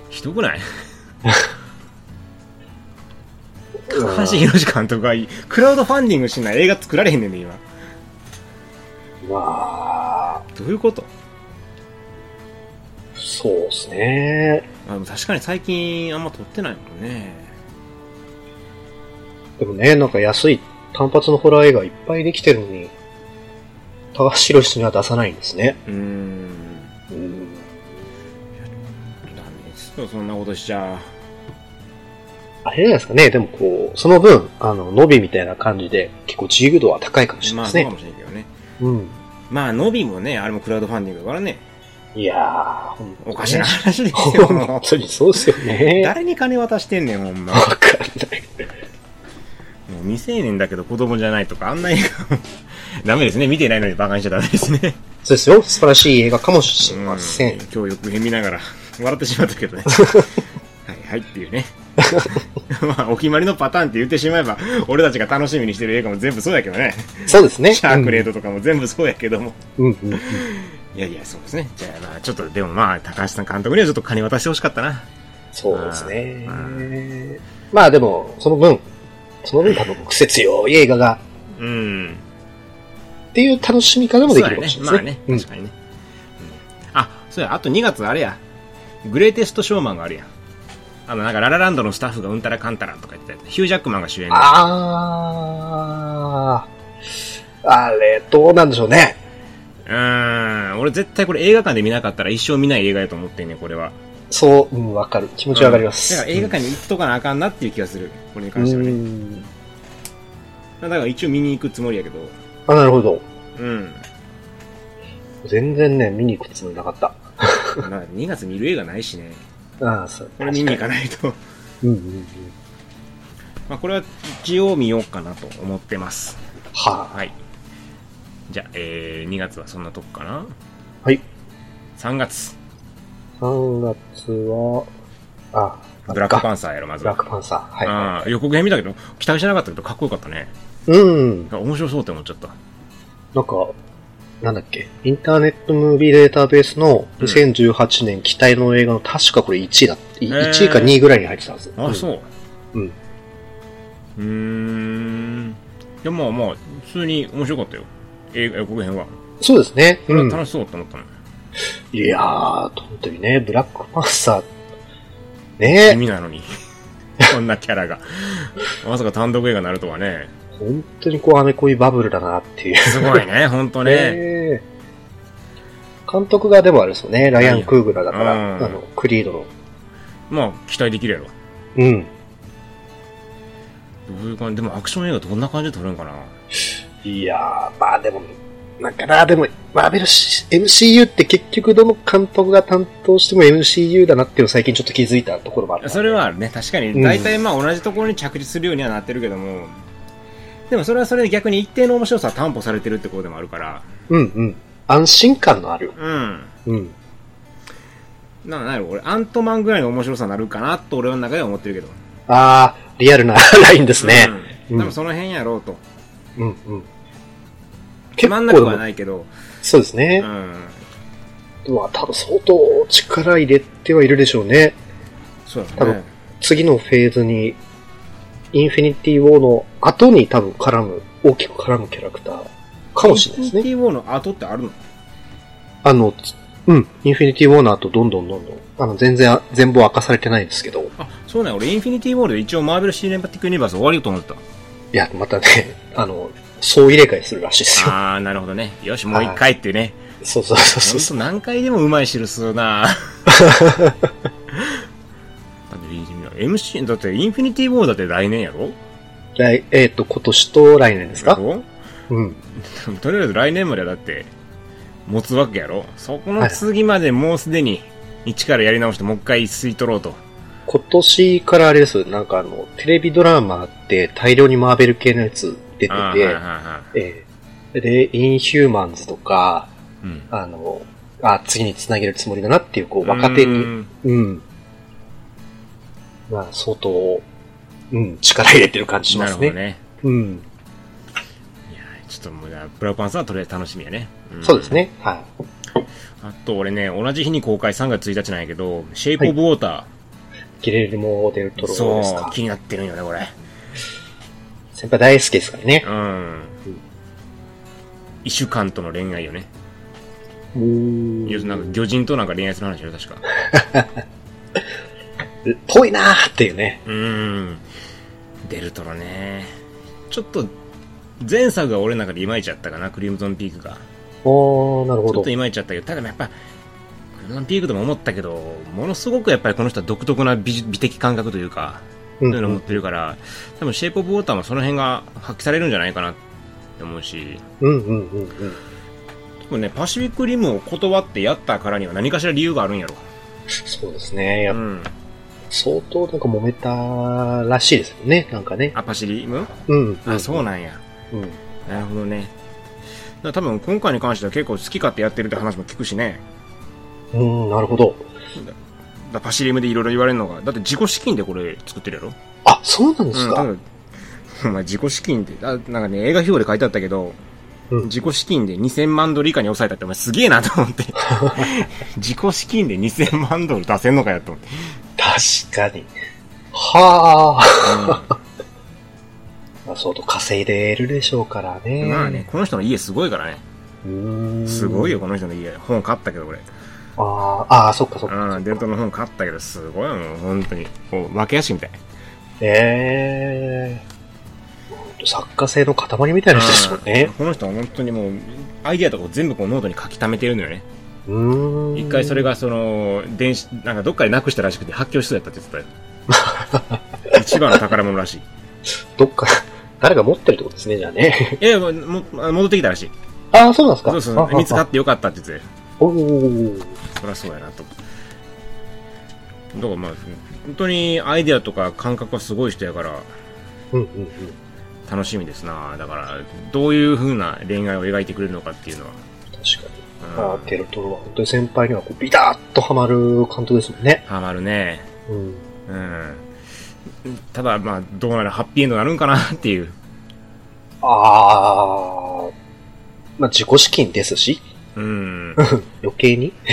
ひどくない？高橋宏監督がいい。クラウドファンディングしない映画作られへんねんで、今。まあ、どういうこと？そうですね。あでも確かに最近あんま撮ってないもんね。でもね、なんか安い単発のホラー映画いっぱいできてるのに、高橋宏には出さないんですね。うーん。うん。ダメですよ、そんなことしちゃ。あれじゃないですかね。でもこう、その分、あの、伸びみたいな感じで、結構自由度は高いかもしれないですね。まあそうかもしれんけどね。うん。まあ、ノビもね、あれもクラウドファンディングだからね。いやー、おかしな話ですよ、も本当にそうですよう。ね。誰に金渡してんねん、ほんま。わかんない。もう未成年だけど子供じゃないとか、あんな映画もダメですね。見てないのにバカにしちゃダメですね。そうですよ。素晴らしい映画かもしれません。うん教育編見ながら笑ってしまったけどね。はいはいっていうね。まあ、お決まりのパターンって言ってしまえば、俺たちが楽しみにしてる映画も全部そうやけどね。そうですね。シャークレードとかも全部そうやけども。うん。いやいや、そうですね。じゃあまあ、ちょっと、でもまあ、高橋さん監督にはちょっと金渡してほしかったな。そうですねう。まあでも、その分、その分多分癖強い映画が、うん。っていう楽しみ方もできるかもしれそうやね。まあね。確かにね。うんあ、そうや、あと2月あれや。グレイテストショーマンがあるやん。あの、なんか、ララランドのスタッフがうんたらかんたらとか言ってヒュージャックマンが主演で。あー。あれ、どうなんでしょうね。うーん。俺絶対これ映画館で見なかったら一生見ない映画やと思ってんねんこれは。そう、うん、わかる。気持ちわかります。だから映画館に行っとかなあかんなっていう気がする。これにう関してはね。ん。だから一応見に行くつもりやけど。あ、なるほど。うん。全然ね、見に行くつもりなかった。だから2月見る映画ないしね。ああ、そう。これ見に行かないと。うんうんうん。まあこれは一応見ようかなと思ってます。ははい。じゃあ、えー、2月はそんなとこかな？はい。3月。3月は、あ、ブラックパンンサーやろ、まず。ブラックパンサー。はいはいああ予告編見たけど、期待してなかったけど、かっこよかったね。うん。面白そうって思っちゃった。なんか、なんだっけ、インターネットムービーデータベースの2018年期待の映画の確かこれ1位だ、いー1位か2位ぐらいに入ってたんですよ。あ、そう。うん。うーん。いや、まあまあ、普通に面白かったよ。映画予告編は。そうですね。うん。これは楽しそうと思ったの。いやー、本当にね、ブラックパンサー、ね地味なのに。こんなキャラが。まさか単独映画になるとはね。本当にこう、アメコミバブルだなっていう。すごいね、ほんとね。ね監督がでもあれですよね、ライアン・クーグラだから、うんあの、クリードの。まあ、期待できるやろ。うん。どういう感じ？でもアクション映画どんな感じで撮るんかな？いやー、まあでも、なんかな、でも、マーベル MCU って結局どの監督が担当しても MCU だなっていうのを最近ちょっと気づいたところもある。それはあるね。確かに、うん大体まあ同じところに着地するようにはなってるけども、でもそれはそれで逆に一定の面白さは担保されてるってことでもあるから、うんうん。安心感のある。うん。うん。なんなんやろ、俺、アントマンぐらいの面白さになるかなと俺の中では思ってるけど。あー、リアルなラインですね。うん。多分その辺やろうと。うんうん。つまんなくはい。ないけど、そうですねう。ん。まあ、多分相当力入れてはいるでしょうね。そうだ多分ね。次のフェーズに、インフィニティ・ウォーの後に多分絡む、大きく絡むキャラクターかもしれないですね。インフィニティ・ウォーの後ってあるの？あの、つうん、インフィニティ・ウォーの後どんどんどんどん、あの、全然、全部明かされてないんですけど、あ、そうなんや。俺、インフィニティ・ウォーで一応マーベル・シネマティック・ユニバース終わりと思ってた。いや、またね、あの、総入れ替えするらしいですよ。あー、なるほどね。よし、もう一回ってね。そうそうそうほんそう。と何回でもうまい汁吸うなだって MC、だってインフィニティ・ウォーだって来年やろ？来、えっ、と、今年と来年ですか？うん。とりあえず来年まではだって、持つわけやろ？そこの次までもうすでに、一からやり直してもう一回吸い取ろうと。今年からあれです、なんかあの、テレビドラマって大量にマーベル系のやつ出てて、あーはいはいはえーで、インヒューマンズとか、い。うん。あの、あ、次に繋げるつもりだなっていう、こう、若手に、うんうん。まあ、相当、うん、力入れてる感じしなますね。るほどね。うん。いやちょっともう、ブラックパンサーはとりあえず楽しみやね。んそうです。ね。はい。あと俺ね、同じ日に公開3月1日なんやけど、シェイプオブウォータギレルモ・デルトー。ロですか、。そう気になってるんよね、これ。先輩大好きですからね。うん。異種間との恋愛よね。うーん要するになんか魚人となんか恋愛する話よ、確か。ぽいなーっていうね。うーん。デルトロね。ちょっと、前作が俺の中でいまいちやったかな、クリムゾンピークが。おー、なるほどちょっと。いまいちやったけど、ただやっぱ、クリムゾンピークでも思ったけど、ものすごくやっぱりこの人は独特な美美的感覚というか、うんそういうのを持ってるから、多分シェイプオブウォーターもその辺が発揮されるんじゃないかなって思うし、うんうんうんうん。多分ね、パシフィックリムを断ってやったからには何かしら理由があるんやろ。そうですね。やうん。相当なんか揉めたらしいですよね。なんかね。あ、パシリム？うん。あ、そうなんや。うん。なるほどね。多分今回に関しては結構好き勝手やってるって話も聞くしね。うん、なるほど。だパシリムでいろいろ言われるのが、だって自己資金でこれ作ってるやろ？あ、そうなんですうん、か、多分 お前自己資金で、あなんかね、映画表で書いてあったけど、うん自己資金で2000万ドル以下に抑えたってお前すげえなと思って。自己資金で2000万ドル出せんのかよと思って。確かに。はあ。う まあ、相当稼いでるでしょうからね。ん、まあね、。この人の家すごいからね。すごいよ、。この人の家。本買ったけど、俺。あーあー、そっかそっか。うん、デル・トロの本買ったけど、すごいよ、もう本当に。もう、お化け屋敷みたい。ええ作家性の塊みたいな人ですもんねうん。この人は本当にもう、アイディアとかを全部こうノートに書き溜めてるのよね。うーん。一回それがその、電子、なんかどっかでなくしたらしくて発狂しそうやったって言ってたよ。一番の宝物らしい。どっか、誰が持ってるってことですね、じゃあね。いやいや、もも戻ってきたらしい。ああ、そうなんですかそうそう、見つかってよかったって言ってたよ。おおそりゃそうやなと。だからまあ、本当にアイデアとか感覚はすごい人やから、うんうんうん。楽しみですなだから、どういう風な恋愛を描いてくれるのかっていうのは。確かに。うんああ、テルトロは本当に先輩にはこうビタッとハマる監督ですもんね。ハマるね。うん。うん。ただ、まあ、どうなる、ハッピーエンドなるんかなっていう。あー、まあ、自己資金ですし、うん。余計にま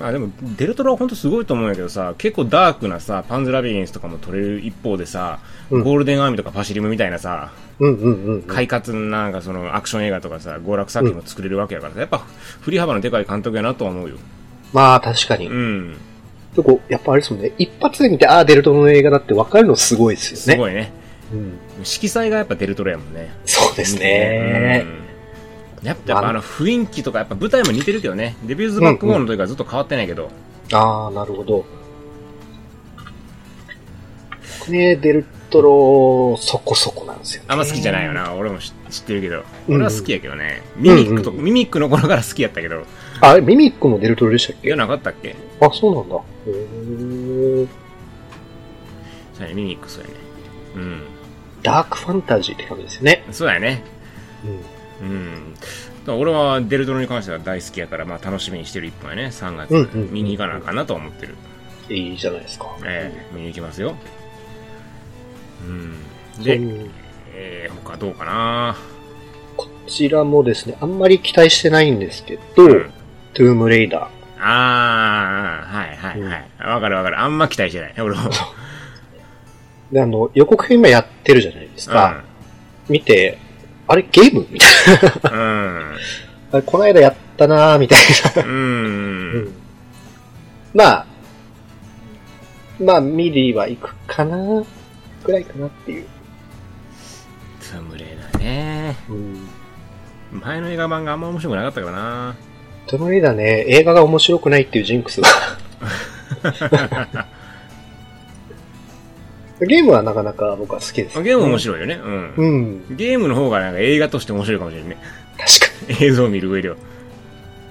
あでも、デルトロは本当すごいと思うんやけどさ、結構ダークなさ、パンズラビリンスとかも取れる一方でさ、うんゴールデンアーミーとかパシリムみたいなさ、うんうんうんうん。快活ななんかそのアクション映画とかさ、娯楽作品も作れるわけやからさ、やっぱ振り幅のでかい監督やなとは思うよ。まあ、確かに。うん。でこうやっぱあれですもんね。一発で見て、ああ、デルトロの映画だって分かるのすごいですよね。すごいね。うん。色彩がやっぱデルトロやもんね。そうですね。うん。やっぱあの雰囲気とかやっぱ舞台も似てるけどね。デビューズバックボーンの時からずっと変わってないけど。ああ、なるほど。僕ね、デルトロ、そこそこなんですよ、ね。あんま好きじゃないよ。な。俺も知知ってるけど。うん俺は好きやけどね。ミミックと、うんうんミミックの頃から好きやったけど。あれ、ミミックもデルトロでしたっけ？いや、なかったっけ？あ、そうなんだ。へーそうやね、ミミックそうやね。うん。ダークファンタジーって感じですよね。そうやね。うん。うん。俺はデルトロに関しては大好きやから、まあ楽しみにしてる一本やね。3月、うんうん見に行かなあかんなとは思ってる。いいじゃないですか。ええ見に行きますよ。うん。で、うんえー、他どうかな？こちらもですね、あんまり期待してないんですけど、うんトゥームレイダー。あー、はいはいはい。わ、かるわかる。あんま期待してない。俺も。で、あの、予告編今やってるじゃないですか。見て、あれゲーム？みたいな。うん。あれこの間やったなーみたいな。うん。うん。まあ、まあ、見には行くかなくらいかなっていう。トゥームレイダーね。うん。前の映画版があんま面白くなかったからな。トゥームレイダーね、映画が面白くないっていうジンクスが。ゲームはなかなか僕は好きです、ゲーム面白いよね。うん。うん。ゲームの方がなんか映画として面白いかもしれないね。確かに。映像を見る上では。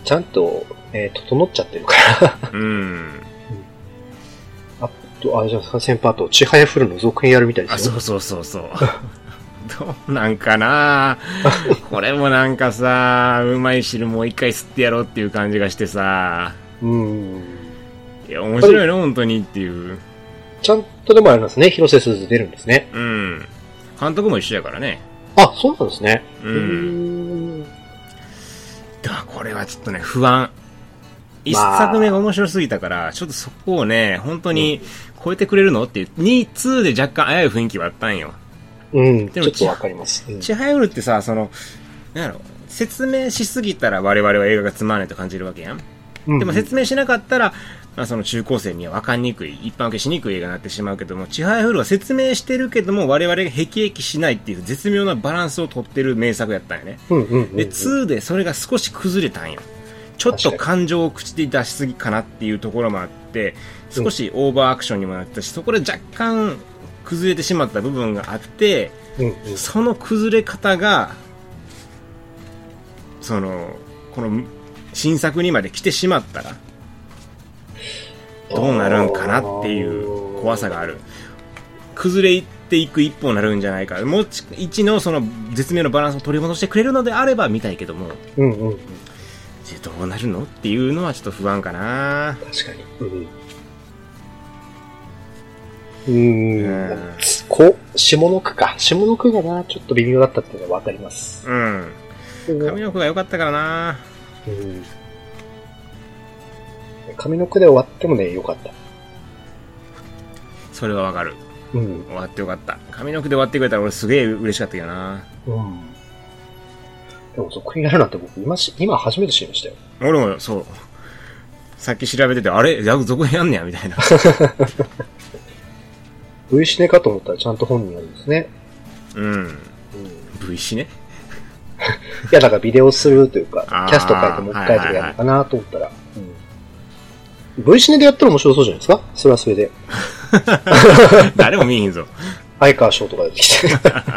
ちゃんと、えー整っちゃってるから。うん。あと、あれじゃないですか、先輩あと、ちはやふるの続編やるみたいであ、すよ。そうそうそうそう。どうなんかな これもなんかさ、うまい汁もう一回吸ってやろうっていう感じがしてさ、うん。いや、面白いの本当にっていう。ちゃんとでもありますね、広瀬すず出るんですね。うん。監督も一緒やからね。あ、そうなんですね。う。うんん。だからこれはちょっとね、不安。一作目が面白すぎたから、ちょっとそこをね、本当に超えてくれるの？っていう、2、2で若干危うい雰囲気はあったんよ。うん、でもちょっとわかります。うんチハイウルってさ、その、なんやろ、説明しすぎたら我々は映画がつまんないと感じるわけやんでも説明しなかったら、まあ、その中高生には分かりにくい、一般受けしにくい映画になってしまうけども、チハイフルは説明してるけども、我々が辟易しないっていう絶妙なバランスをとってる名作やったんよね。うんうんうん。で、2でそれが少し崩れたんよ。ちょっと感情を口で出しすぎかなっていうところもあって、少しオーバーアクションにもなったし、そこで若干崩れてしまった部分があって、うんうん。その崩れ方が、その、この新作にまで来てしまったら、どうなるんかなっていう怖さがある。崩れていく一歩になるんじゃないか。もう一のその絶妙なバランスを取り戻してくれるのであれば見たいけども、うんうん。どうなるのっていうのはちょっと不安かな確かに。うん。うんん。こ、下の句か。下の句がな、ちょっと微妙だったっていうのはわかります。うん。髪の毛が良かったからなうん。上の句で終わってもね、よかった。それはわかる。うん。終わってよかった。髪の毛で終わってくれたら俺すげえ嬉しかったけどなうん。でも続編やるなんて僕今し、今初めて知りましたよ。俺もそう。さっき調べてて、あれ？続編やんねや？みたいな。V シネかと思ったらちゃんと本人やるんですね。うん。うん。V シね。いや、だからビデオするというかキャスト変えてもう一回とかやるのかなと思ったら。うん。V シネでやったら面白そうじゃないですか？それはそれで。誰も見えへんぞ。相川翔とか出てきて。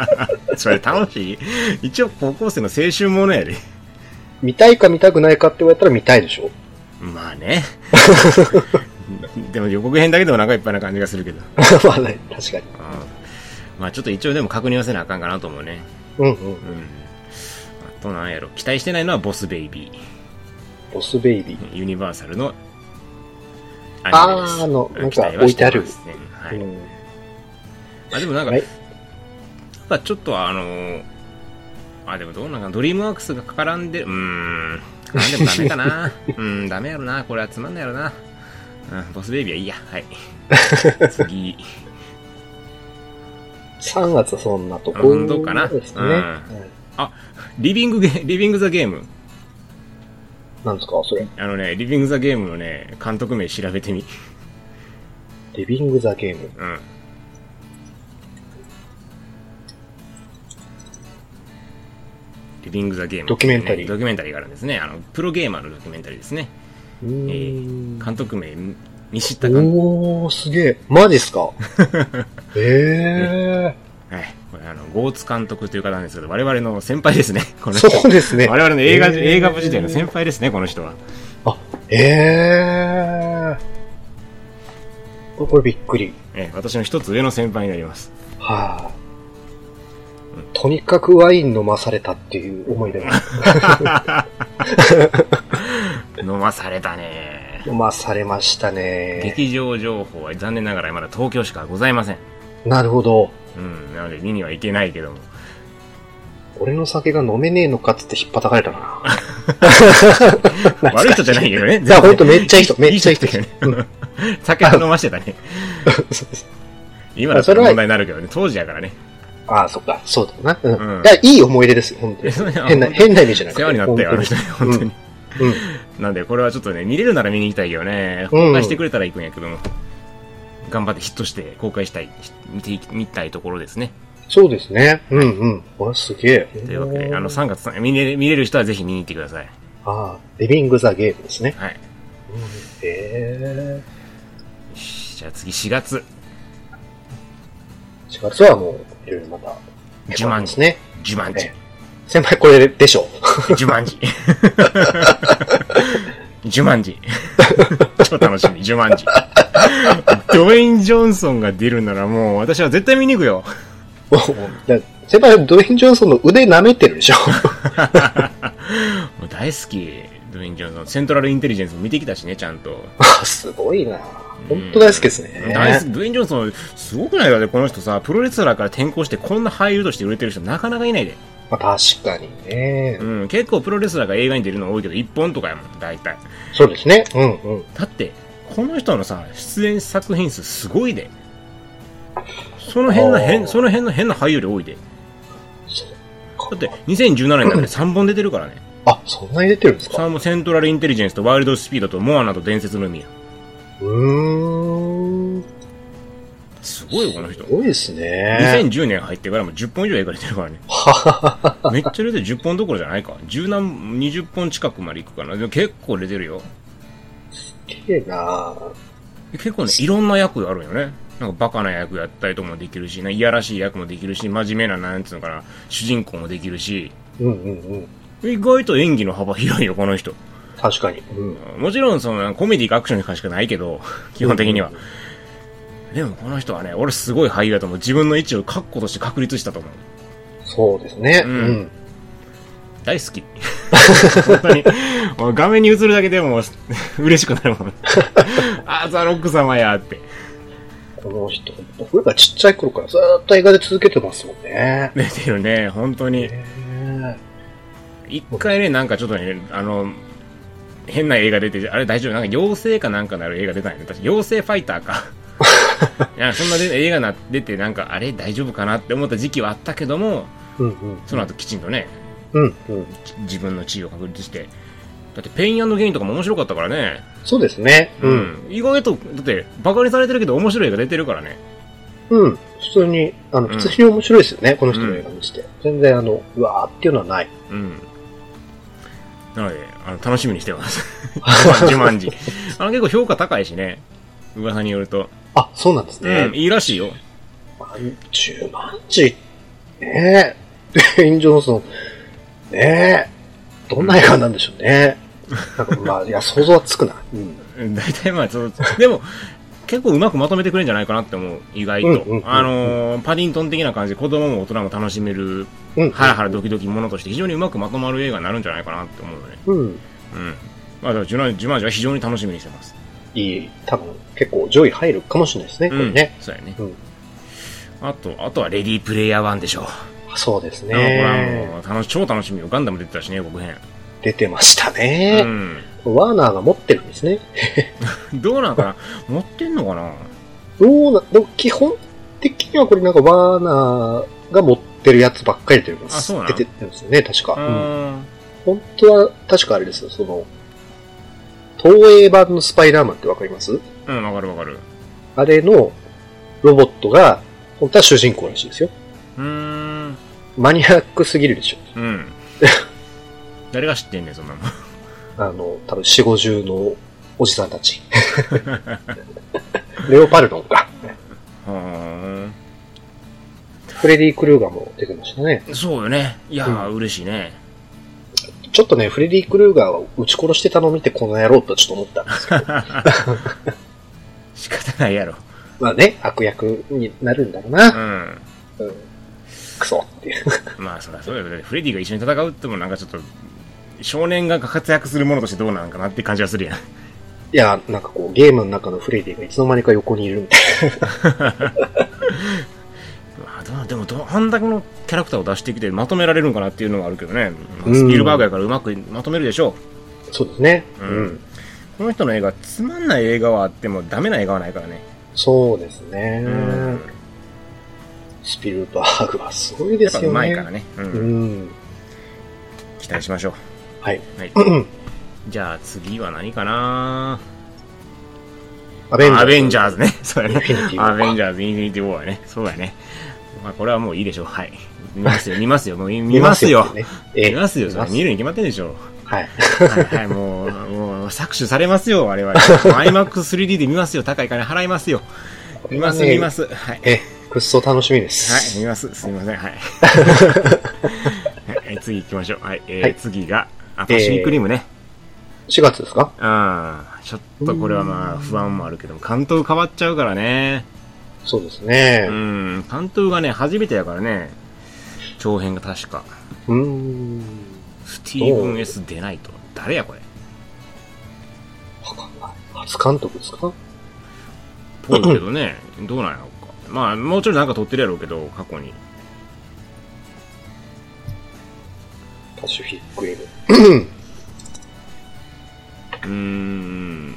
それ楽しい？一応高校生の青春ものやで。見たいか見たくないかって言われたら見たいでしょまあね。でも予告編だけでもなんかいっぱいな感じがするけど。まあね、確かに。うんまあちょっと一応でも確認はせなあかんかなと思うね。うんうん。うん。あとなんやろ。期待してないのはボスベイビボスベイビー。ー。ユニバーサルの。あーあのなんか置いてますね。はい。うんあ、でもなんか、はいちょっとあのーあ、でもどうなんかなドリームワークスが絡んでる、うーん、絡んでもダメかな。うん、ダメやろな。これはつまんないやろな。うん、ボスベイビーはいいや。はい。次。3月はそんなとこあ本当かなですね。うんはいリビングゲ、リビングザゲーム。なんですかそれ。あのね、リビングザゲームのね、監督名調べてみ。リビングザゲーム。うん。リビングザゲーム、ドキュメンタリードキュメンタリーがあるんですね。あの、プロゲーマーのドキュメンタリーですね。うーん監督名、西田監督。おー、すげえ。マジっすか？えはい。あの、ゴーツ監督という方なんですけど、我々の先輩ですね。こえの人。そうですね。我々の映画、えー映画部時代の先輩ですね、この人は。あ、ええこれびっくり。ええ私の一つ上の先輩になります。はい、とにかくワイン飲まされたっていう思い出が 飲まされたね。飲まされましたね。劇場情報は残念ながらまだ東京しかございません。なるほど。うん。なので見には行けないけども。俺の酒が飲めねえのかっつって引っ叩かれたな。悪い人じゃないけどね。いや、ほんとめっちゃいい人、めっちゃいい人。だけどね。酒飲ましてたね。今だったら問題になるけどね。当時やからね。ああ、そっか、そうだな。うん。うんいや、いい思い出ですよ、本当に。変な、変な意味じゃなくて。世話になったよ、あの人ね。本当に。うん。うん。なんで、これはちょっとね、見れるなら見に行きたいけどね。うん公開してくれたら行くんやけども。頑張ってヒットして公開したい、見ていき見たいところですね。そうですね。うんうん。これすげえ。というわけで、あの、3月さん見れ見れる人はぜひ見に行ってください。ああ、リビングザゲームですね。はい。うん、へよしじゃあ次4月。え。4月はもう、いろいろまた、ジュマンジですね。ジュマンジえ。先輩これでしょ。ジュマンジ。ュマンジ。超楽しみ、ジュマンジ。ドウェイン・ジョンソンが出るならもう私は絶対見に行くよ。先輩ドウェイン・ジョンソンの腕舐めてるでしょ。もう大好き、ドウェイン・ジョンソン。セントラル・インテリジェンスも見てきたしね、ちゃんと。すごいな本当大好きですね。大好き。ドウェイン・ジョンソン、すごくないだってこの人さ、プロレスラーから転向してこんな俳優として売れてる人なかなかいないで。まあ、確かにね、うん、結構プロレスラーが映画に出るの多いけど、一本とかやもん、大体。そうですね。うんうん。だって、この人のさ、出演作品数すごいで。その辺の変、その辺の変な俳優より多いで。だって、2017年だけで3本出てるからね。あ、そんなに出てるんですか？サムセントラルインテリジェンスとワイルドスピードとモアナと伝説の海や。うーん。すごいよ、この人す。ごいですね。2010年入ってからも10本以上映画出てるからね。めっちゃ出てる10本どころじゃないか。10何、20本近くまで行くかな。でも結構出てるよ。綺麗な結構ね、いろんな役あるよね。なんかバカな役やったりとかもできるし、いやらしい役もできるし、真面目な、なんつうのかな、主人公もできるし、うんうんうん。意外と演技の幅広いよ、この人。確かに。うん。もちろん、その、コメディかアクションにしかないけど、基本的には。でも、この人はね、俺すごい俳優だと思う。自分の位置を確固として確立したと思う。そうですね。ううんん。大好き。本当に。画面に映るだけでも嬉しくなるもん。あ、ザ・ロック様やって。この人、僕がちっちゃい頃からずーっと映画で続けてますもんね。出てるね、本当に。ね一回ね、なんかちょっとね、あの、変な映画出て、あれ大丈夫？なんか妖精かなんかなる映画出たんやね。確か妖精ファイターか。いや、そんなで映画な出て、なんか、あれ大丈夫かなって思った時期はあったけども、うんうん。その後きちんとね、うんうん。ち自分の地位を確立して、だってペインゲインとかも面白かったからね。そうですね。うん。意外と、だって、バカにされてるけど面白い映画出てるからね。うん。普通に、あの、うん普通に面白いですよね、この人の映画にして。全然あの、うわーっていうのはない。うん。なので、あの、楽しみにしてます。ジュマンジ。あの、結構評価高いしね。噂によると。あ、そうなんですうねん、。いいらしいよ。まんじゅうまんじねえ。デイン・ジョンソン。ねえ。どんな映画なんでしょうね。なんかまあ、いや、想像はつくな。うん。大体まあ、ちょっと、でも、結構うまくまとめてくれるんじゃないかなって思う。意外と。うんうんうんうんあのーパディントン的な感じで子供も大人も楽しめる、うん。ハラハラドキドキものとして非常にうまくまとまる映画になるんじゃないかなって思うよね。うん。うん。まあ、ジュナジュマンジは非常に楽しみにしてます。いい、多分結構上位入るかもしれないですね、これね。そうやね。うん。あと、あとはレディープレイヤー1でしょう。そうですこれはね。もう楽し、超楽しみよ。ガンダム出てたしね、僕編。出てましたうね。ん。ワーナーが持ってるんですね。どうなんかな？持ってんのかな？どうな、でも基本的にはこれなんかワーナーが持ってるやつばっかりというかあそうなの？出てるんですよね、確か。ううんん。本当は確かあれですよ、その、東映版のスパイダーマンってわかります？うん、わかるわかる。あれのロボットが、本当は主人公らしいですよ。うーん。マニアックすぎるでしょ。うん。誰が知ってんねん、そんなもん。あの、多分四五十のおじさんたち。レオパルドンか。はフレディ・クルーガーも出てましたね。そうよね。いやー、う嬉しいね。ちょっとね、フレディ・クルーガーは撃ち殺してたのを見てこの野郎とちょっと思ったんですけど。仕方ないやろ。まあね、悪役になるんだろううな。ん。うん。クソっていう。まあ、そりゃそうだよね。フレディが一緒に戦うってもなんかちょっと、少年が活躍するものとしてどうなのかなって感じがするやん。いや、なんかこう、ゲームの中のフレディがいつの間にか横にいるみたいま あ、どうでもど、あんだけのキャラクターを出してきてまとめられるんかなっていうのはあるけどね。まあうんスピルバーグやからうまくまとめるでしょな。そうですね。ううんん。この人の映画、つまんない映画はあってもダメな映画はないからね。そうですね。うん。スピルバーグはすごいでやっぱすよね。うまいからね。うん。うん。期待しましょう。はい。はい。う んじゃあ次は何かな？アベンジャーズ。アベンジャーズね。そうやねアベンジャーズ、インフィニティ・ウォーやね。そうやね。まあこれはもういいでしょう。はい。見ますよ、見ますよ。もう見 見ますよ。見ますよ。それ見るに決まってんでしょ。はい。はい、はい、もう、もう、搾取されますよ、我々。IMAX3D で見ますよ。高い金払いますよ。見ます、見ます。はい。え、くっそ楽しみではい、す。見ます。すみません。はい。はい、次行きましょう。はい。えーはい次が、あ、パシフィックリムね。4月ですか？ああ、ちょっとこれはまあ、不安もあるけども、監督変わっちゃうからね。そうですねう。ん、監督がね、初めてやからね。長編が確か。うーん。スティーブン・ S・ デナイト。誰やこれ？わかんない。初監督ですか？ぽいけどね、どうなんやろうか。まあ、もうちょいなんか撮ってるやろうけど、過去に。パシフィックリム。うーん。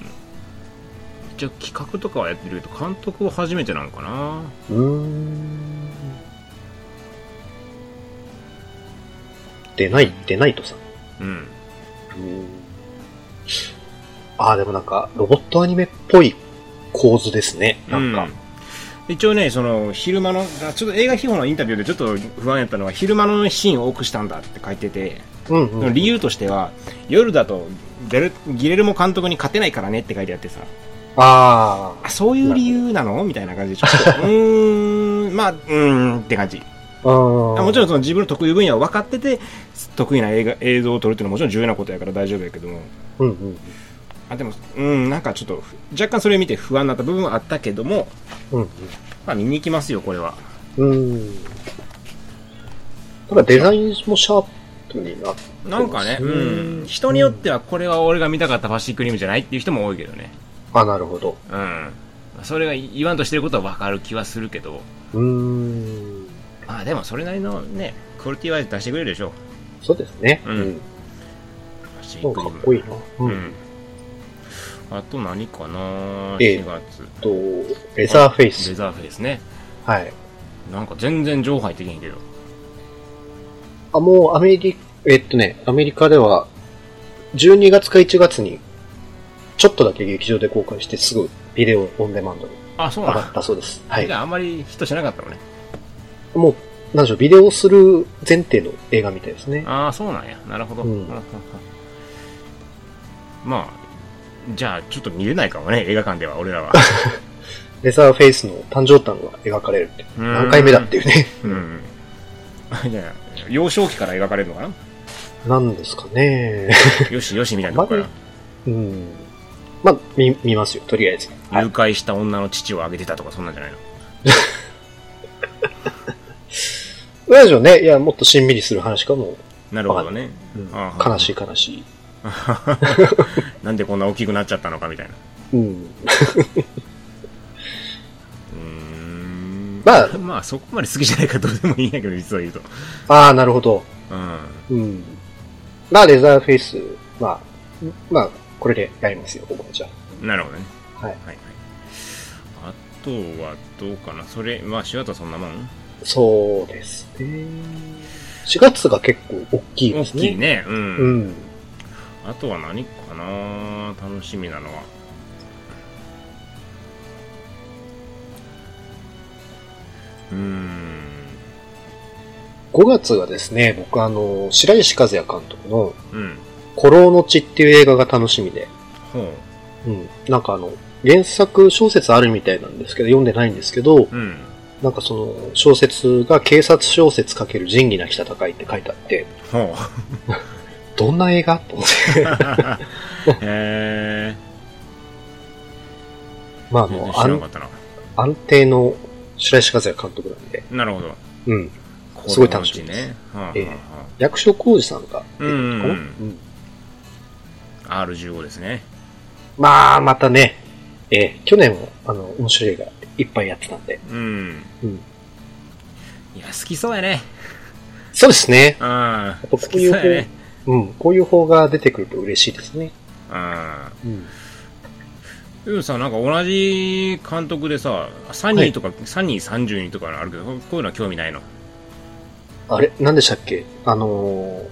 一応企画とかはやってるけど、監督は初めてなのかな？うーん。デナイ、デナイトさん。うん。うーん。ああ、でもなんか、ロボットアニメっぽい構図ですね。なんか。うん一応ね、その、昼間の、あちょっと映画秘宝のインタビューでちょっと不安やったのは、昼間のシーンを多くしたんだって書いてて、うん、うん。理由としては、夜だとベル、ギレルモ監督に勝てないからねって書いてあってさ、ああ、そういう理由なの？みたいな感じで、ちょっと、うーん、まあ、うーんって感じ。もちろんその自分の得意分野を分かってて、得意な映画映像を撮るっていうのはもちろん重要なことやから大丈夫やけども、うんうんあ、でも、うん、なんかちょっと、若干それを見て不安になった部分はあったけども、うん。まあ見に行きますよ、これは。うん。うん。ただデザインもシャープになってなんかね、うん、人によってはこれは俺が見たかったフィックリムじゃないっていう人も多いけどね。あ、なるほど。うん。それが言わんとしてることは分かる気はするけど、うーん。まあでもそれなりのね、クオリティは出してくれるでしょう。そうですね。うんフそうィックリム。かっこいいな。う。うんん。あと何かなええ ?4 月。と、レザーフェイス。レザーフェイスね。はい。なんか全然情報入ってけへんけど。あ、もうアメリえっとね、アメリカでは、12月か1月に、ちょっとだけ劇場で公開してすぐビデオオンデマンドにあ、そう上がなんったそうです。はいじ。ゃああんまりヒットしなかったのね。もう、なんでしょう、ビデオをする前提の映画みたいですね。ああ、そうなんや。なるほど。うんまあ、じゃあちょっと見れないかもね、映画館では、俺らは。レザーフェイスの誕生誕が描かれるって。うん何回目だっていうね。うん。じゃあ、幼少期から描かれるのかな？なんですかね。よしよしみたいなとこからま。うん。まあ、見、見ますよ、とりあえず。はい誘。拐した女の父をあげてたとか、そんなんじゃないの？なんでしょうね。いや、もっとしんみりする話かも。なるほどね。悲しい悲しい。なんでこんな大きくなっちゃったのかみたいな。うん。うーん。まあまあ、そこまで好きじゃないからどうでもいいんやけど、実は言うと。ああ、なるほど。うん。うん。まあ、レザーフェイス、まあ、まあ、これでやりますよ、僕はじゃなるほどね。あ。はい。はいはい。あとはどうかな。それ、まあ、4月はそんなもん？そうですね。4月が結構大きいで大すね。きいね。うん。うん。あとは何かな？楽しみなのは。うーん。5月がですね、僕あの、白石和也監督の、うん。古老の地っていう映画が楽しみで、ほうん。なんかあの、原作小説あるみたいなんですけど、読んでないんですけどう。、うん。なんかその小説が警察小説かける仁義なき戦いって書いてあって、ほう。どんな映画？と思って。へまああー。全然の、安。安定の白石和也監督なんで、なるほど。うん。すごい楽しみですね。はええ役所広司さんが出てるのかな、うんうんうんうんあ R15 ですね。まあ、またね、ええ去年も、あの、面白い映画いっぱいやってたんで、うん。うん。いや、好きそうやね。そうですね。うん。ぱ好きこういうね。うん、こういう方が出てくると嬉しいですね。うん。うん。さ、なんか同じ監督でさ、サニーとか、サニー30人とかあるけど、こういうのは興味ないの？あれ何でしたっけ？あのー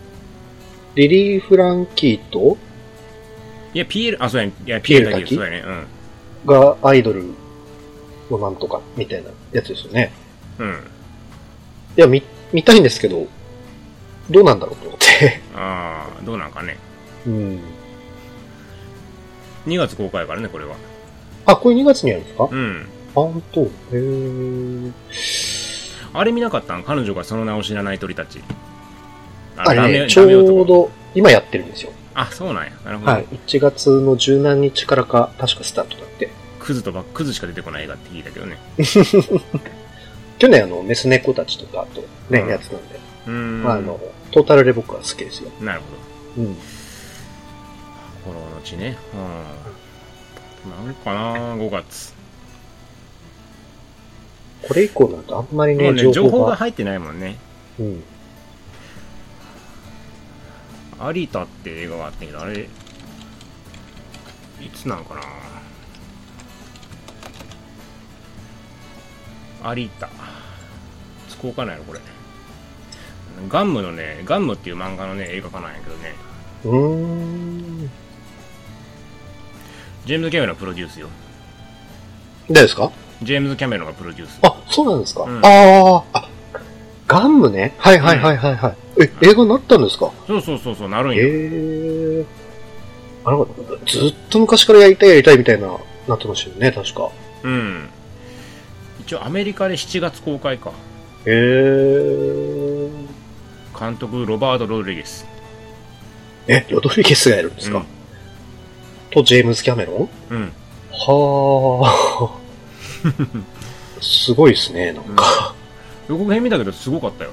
リリー・フランキーと？いや、ピエール、あ、そうやね。いや、ピエールだけそうやね。がアイドルのなんとかみたいなやつですよね。うん。うん。いや、見、見たいんですけど、どうなんだろうと。ああ、どうなんかね。うん。2月公開やからね、これは。あ、これ2月にやるんですか？うん。あ、ほんと。へー。あれ見なかったん？彼女がその名を知らない鳥たち。あれね、ちょうど今やってるんですよ。あ、そうなんや。なるほど。はい。1月の十何日からか、確かスタートだって。クズとば、クズしか出てこない映画って聞いたけどね。去年あの、メス猫たちとか、あとね、うんやつなんで。うーん。まああの、トータルで僕は好きですよ。なるほど。うん。この後ね。うん。なんかな5月。これ以降なんてあんまりね、もうね、情情報が。報が入ってないもんね。うん。有田って映画があったけど、あれ、いつなんかな有田。いつ公開なんやろ、これ。ガンムのね、ガンムっていう漫画のね、映画化なんやけどね、うーん。ジェームズ・キャメロンがプロデュースよ。誰ですか？ジェームズ・キャメロンがプロデュース。あ、そうなんですか、うんああ、あ、ガンムね？はいはいはいはいはい。え、映画になったんですか？そうそうそうそう、なるんへよ。え。あなんか、ずっと昔からやりたいやりたいみたいな、なってましたよね、確か。うん。一応アメリカで7月公開か。へえ。監督、ロバート・ロドリゲス。え、ロドリゲスがやるんですか、うんと、ジェームズ・キャメロン？うん。はあ。すごいですね、なんか。予告編見たけどすごかったよ。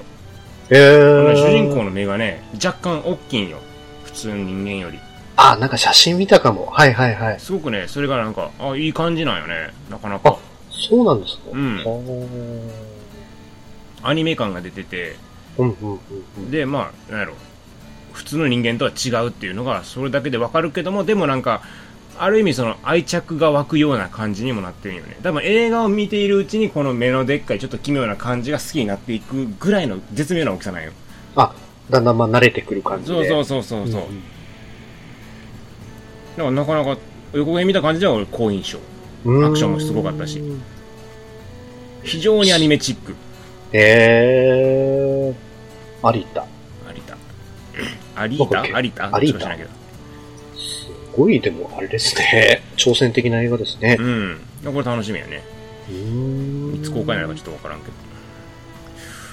へえ。主人公の目がね、若干大きいんよ。普通の人間より。あ、なんか写真見たかも。はいはいはい。すごくね、それがなんか、あ、いい感じなんよね。なかなか。そうなんですか？うんはアニメ感が出てて、あ。うんうんうんうん。で、まあ、なんやろ。普通の人間とは違うっていうのが、それだけでわかるけども、でもなんか、ある意味その愛着が湧くような感じにもなってるよね。多分映画を見ているうちにこの目のでっかいちょっと奇妙な感じが好きになっていくぐらいの絶妙な大きさなんよ。あ、だんだんまあ慣れてくる感じで。そうそうそうそうそう。んだからなかなか予告編見た感じでは俺好印象。うんアクションもすごかったし非常にアニメチック。へえ。有田。有田。有田どこだっけ？有田有田ちょっと知らないけど。すごい、でもあれですね。挑戦的な映画ですねう。ん。これ楽しみやね。いつ公開になるかちょっとわからんけど。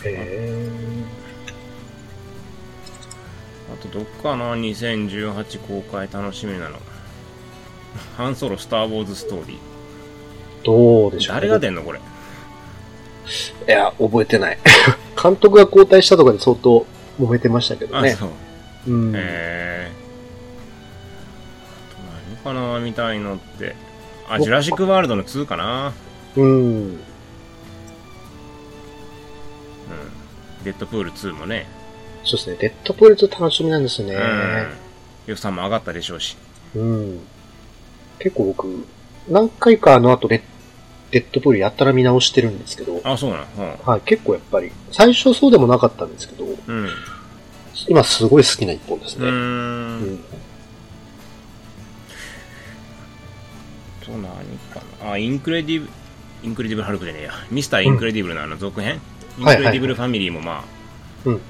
へえ。あとどっかな？2018公開楽しみなの。ハンソロスター・ウォーズ・ストーリー。どうでしょう、誰が出んの？これ。いや、覚えてない。監督が交代したとかで相当揉めてましたけどあ、ね。そう。うん。へえ。あと何かな見たいのって。あ、ジュラシックワールドの2かな。うん。うん。デッドプール2もね。そうですね。デッドプールと楽しみなんですよね。うん。予算も上がったでしょうし。うん。結構僕、何回かあの後デッドプールやったら見直してるんですけど、あ、そうなの？はい、結構やっぱり、最初そうでもなかったんですけど、うん。今すごい好きな一本ですうん。うね。ー。うんん。と何かな？あ、インクレディブ、インクレディブルハルクじゃねえや。ミスターインクレディブルのあの続編、インクレディブルファミリーもまあ、うん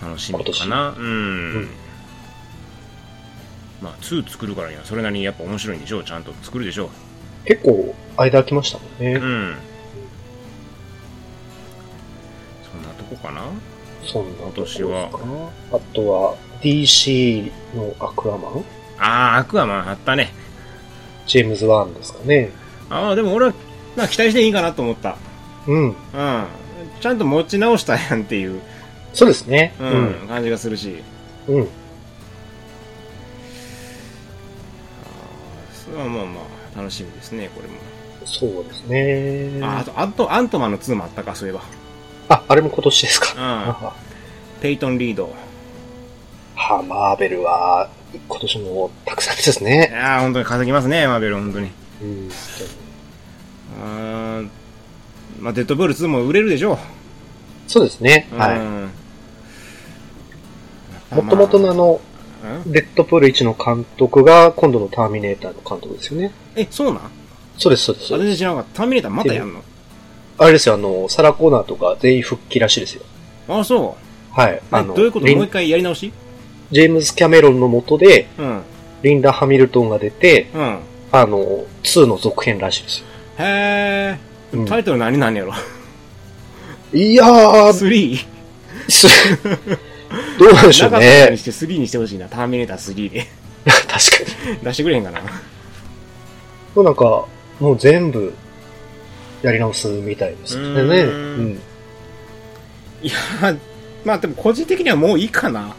楽しみかな。うん。うんまあ、2作るからにはそれなりにやっぱ面白いんでしょう。ちゃんと作るでしょ結構、間空きましたもんう。ね。うん。そんなとこかな？そんなとこですか今年あとは、DC のアクアマン？あー、アクアマンあったね。ジェームズ・ワンですかね。ああ、でも俺は、まあ期待していいかなと思った。うん。うん。ちゃんと持ち直したやんっていう、そうですね。ううんん、感じがするし。うん。あーまあまあまあ、楽しみですね、これも。そうですね。あ、あと、あと、アントマンの2もあったか、そういえば。あ、あれも今年ですか。うん。はペイトン・リード。あ、マーベルは、今年もたくさんですいね。やー、本当に稼ぎますね、マーベル、本当に。うん。まあ、デッドブール2も売れるでしょう。そうですね。うん。はい。もともとのあの、うんデッドプール1の監督が、今度のターミネーターの監督ですよね。え、そうなん？そうです、そうです。全然知らなかった。ターミネーターまたやんの？あれですよ、あの、サラコーナーとか全員復帰らしいですよ。あ、そはい。う。あの、どういうこと？もう一回やり直し？ジェームズ・キャメロンの下で、うん。リンダ・ハミルトンが出て、うん。あの、2の続編らしいですよ。へうんー。タイトル何なんやろ？いやー、?3? すどうなんでしょうなかったことにね。して3にしてほしいな。ターミネーター3で。確かに。出してくれへんかな。もうなんか、もう全部、やり直すみたいですね。うーんうん。いやー、まあでも個人的にはもういいかな。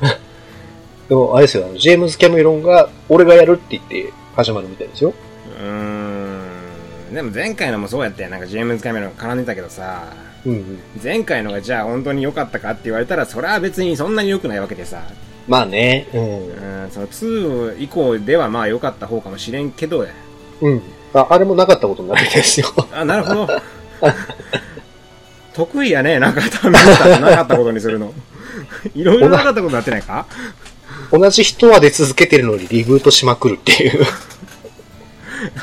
でも、あれですよ、ジェームズ・キャメロンが、俺がやるって言って始まるみたいですよ。うーん。でも前回のもそうやったよ。なんかジェームズカメラ絡んでたけどさ、うんうん。前回のがじゃあ本当に良かったかって言われたら、それは別にそんなに良くないわけでさ。まあね、うん。うん、その2以降ではまあ良かった方かもしれんけど、うん。ああれもなかったことになるみたいですよ。あ、なるほど。得意やね、なんかターミネーターなかったことにするの。いろいろなかったことになってないか？同じ人は出続けてるのにリブートしまくるっていう。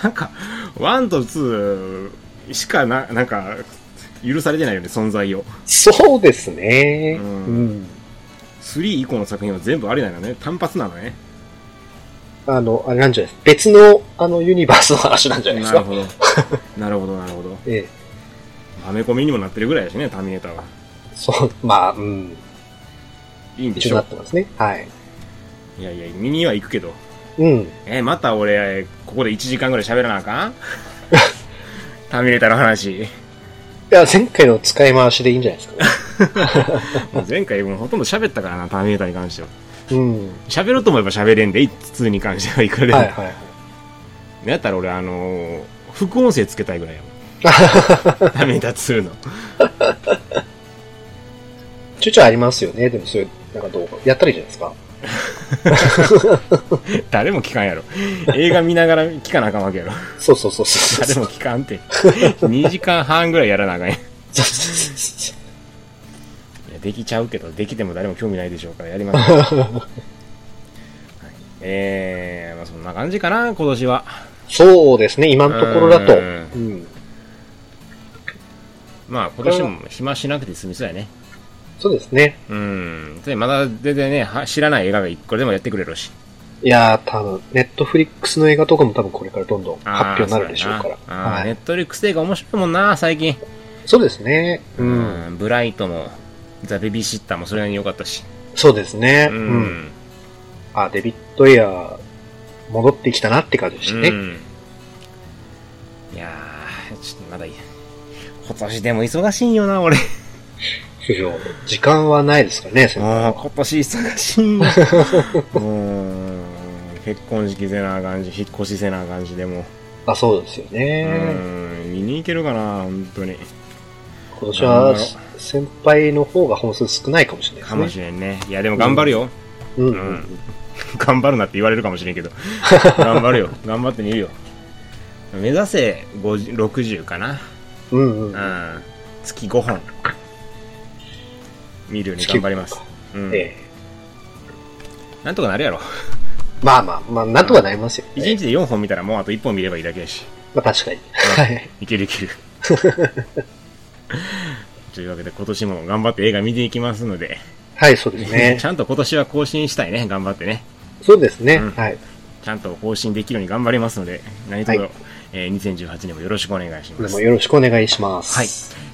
なんか、1と2しかな、なんか、許されてないよね、存在を。そうですね。ううんん。3以降の作品は全部ありなのね。単発なのね。あの、あれなんじゃないです別の、あの、ユニバースの話なんじゃないですか。なるほど。なるほど、なるほど。ええ。アメコミにもなってるぐらいだしね、ターミネーターは。そう、まあ、うん。一緒にないいんでしょってますね。はい。いやいや、見には行くけど。うん。え、また俺、ここで1時間ぐらい喋らなあかん？ターミネーターの話。いや、前回の使い回しでいいんじゃないですか。も う前回もうほとんど喋ったからな、ターミネーターに関しては。うん。喋ろうと思えば喋れんで、2に関してはいくらでも。はいはい。やったら俺、あのー副音声つけたいぐらいやもん。ターミネーター2の。ちょいちょいありますよね。でもそういう、なんか動画。やったらいいじゃないですか。誰も聞かんやろ。映画見ながら聞かなあかんわけやろ。そうそうそうそう。誰も聞かんって。2時間半ぐらいやらなあかんやん。いできちゃうけど、できても誰も興味ないでしょうからやります。はい、えー、まあそんな感じかな、今年は。そうですね、今のところだと。ううんん。まあ今年も暇しなくて済みそうやね。そうですね。うん。でまだ全然ね、は知らない映画が一個でもやってくれるし。いやー、多分、ネットフリックスの映画とかも多分これからどんどん発表になるでしょうから。はい。ネットリックス映画面白いもんな、最近。そうですね。う。うんん。ブライトも、ザ・ベビーシッターもそれなりに良かったし。そうですね。ううんん。あ、デビッド・エアー、戻ってきたなって感じでしたね。うん。いやー、ちょっとまだいい。今年でも忙しいよな、俺。いや時間はないですからね、先輩ああ、今年忙しい。うーん。結婚式せなあかんし、引っ越しせなあかんし、でも。あ、そうですようね。ん、見に行けるかな、本当に。今年は先輩の方が本数少ないかもしれないですね。かもしれんね。いや、でも頑張るよ。うんううんん。頑張るなって言われるかもしれんけど。頑張るよ。頑張ってみるよ。目指せ50 60かな。うんうん。うん。月5本。見るように頑張ります。うん。ええなんとかなるやろ。まあまあ、まあ、なんとかなりますよ、1ね。日で4本見たらもうあと1本見ればいいだけやし。まあ確かに。はい。いけるいける。というわけで今年も頑張って映画見ていきますので、はい、そうですね ち。ゃんと今年は更新したいね。頑張ってね。そうですね。うんはい。ちゃんと更新できるように頑張りますので、何卒、はいえー2018年もよろしくお願いします。よろしくお願いします。はい。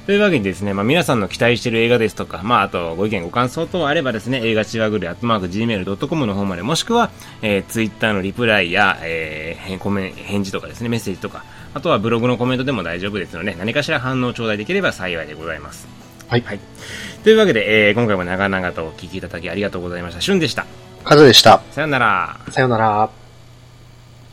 というわけでですね、まあ、皆さんの期待している映画ですとか、まあ、あとご意見ご感想等あればですね、映画ちわぐる、アットマーク gmail.com の方まで、もしくは、えー、ツイッターのリプライや、えー、コメン返事とかですね、メッセージとか、あとはブログのコメントでも大丈夫ですので、何かしら反応頂戴できれば幸いでございます。はい。はい。というわけで、えー、今回も長々とお聞きいただきありがとうございました。しゅんでした。カズでした。さよなら。さようなら。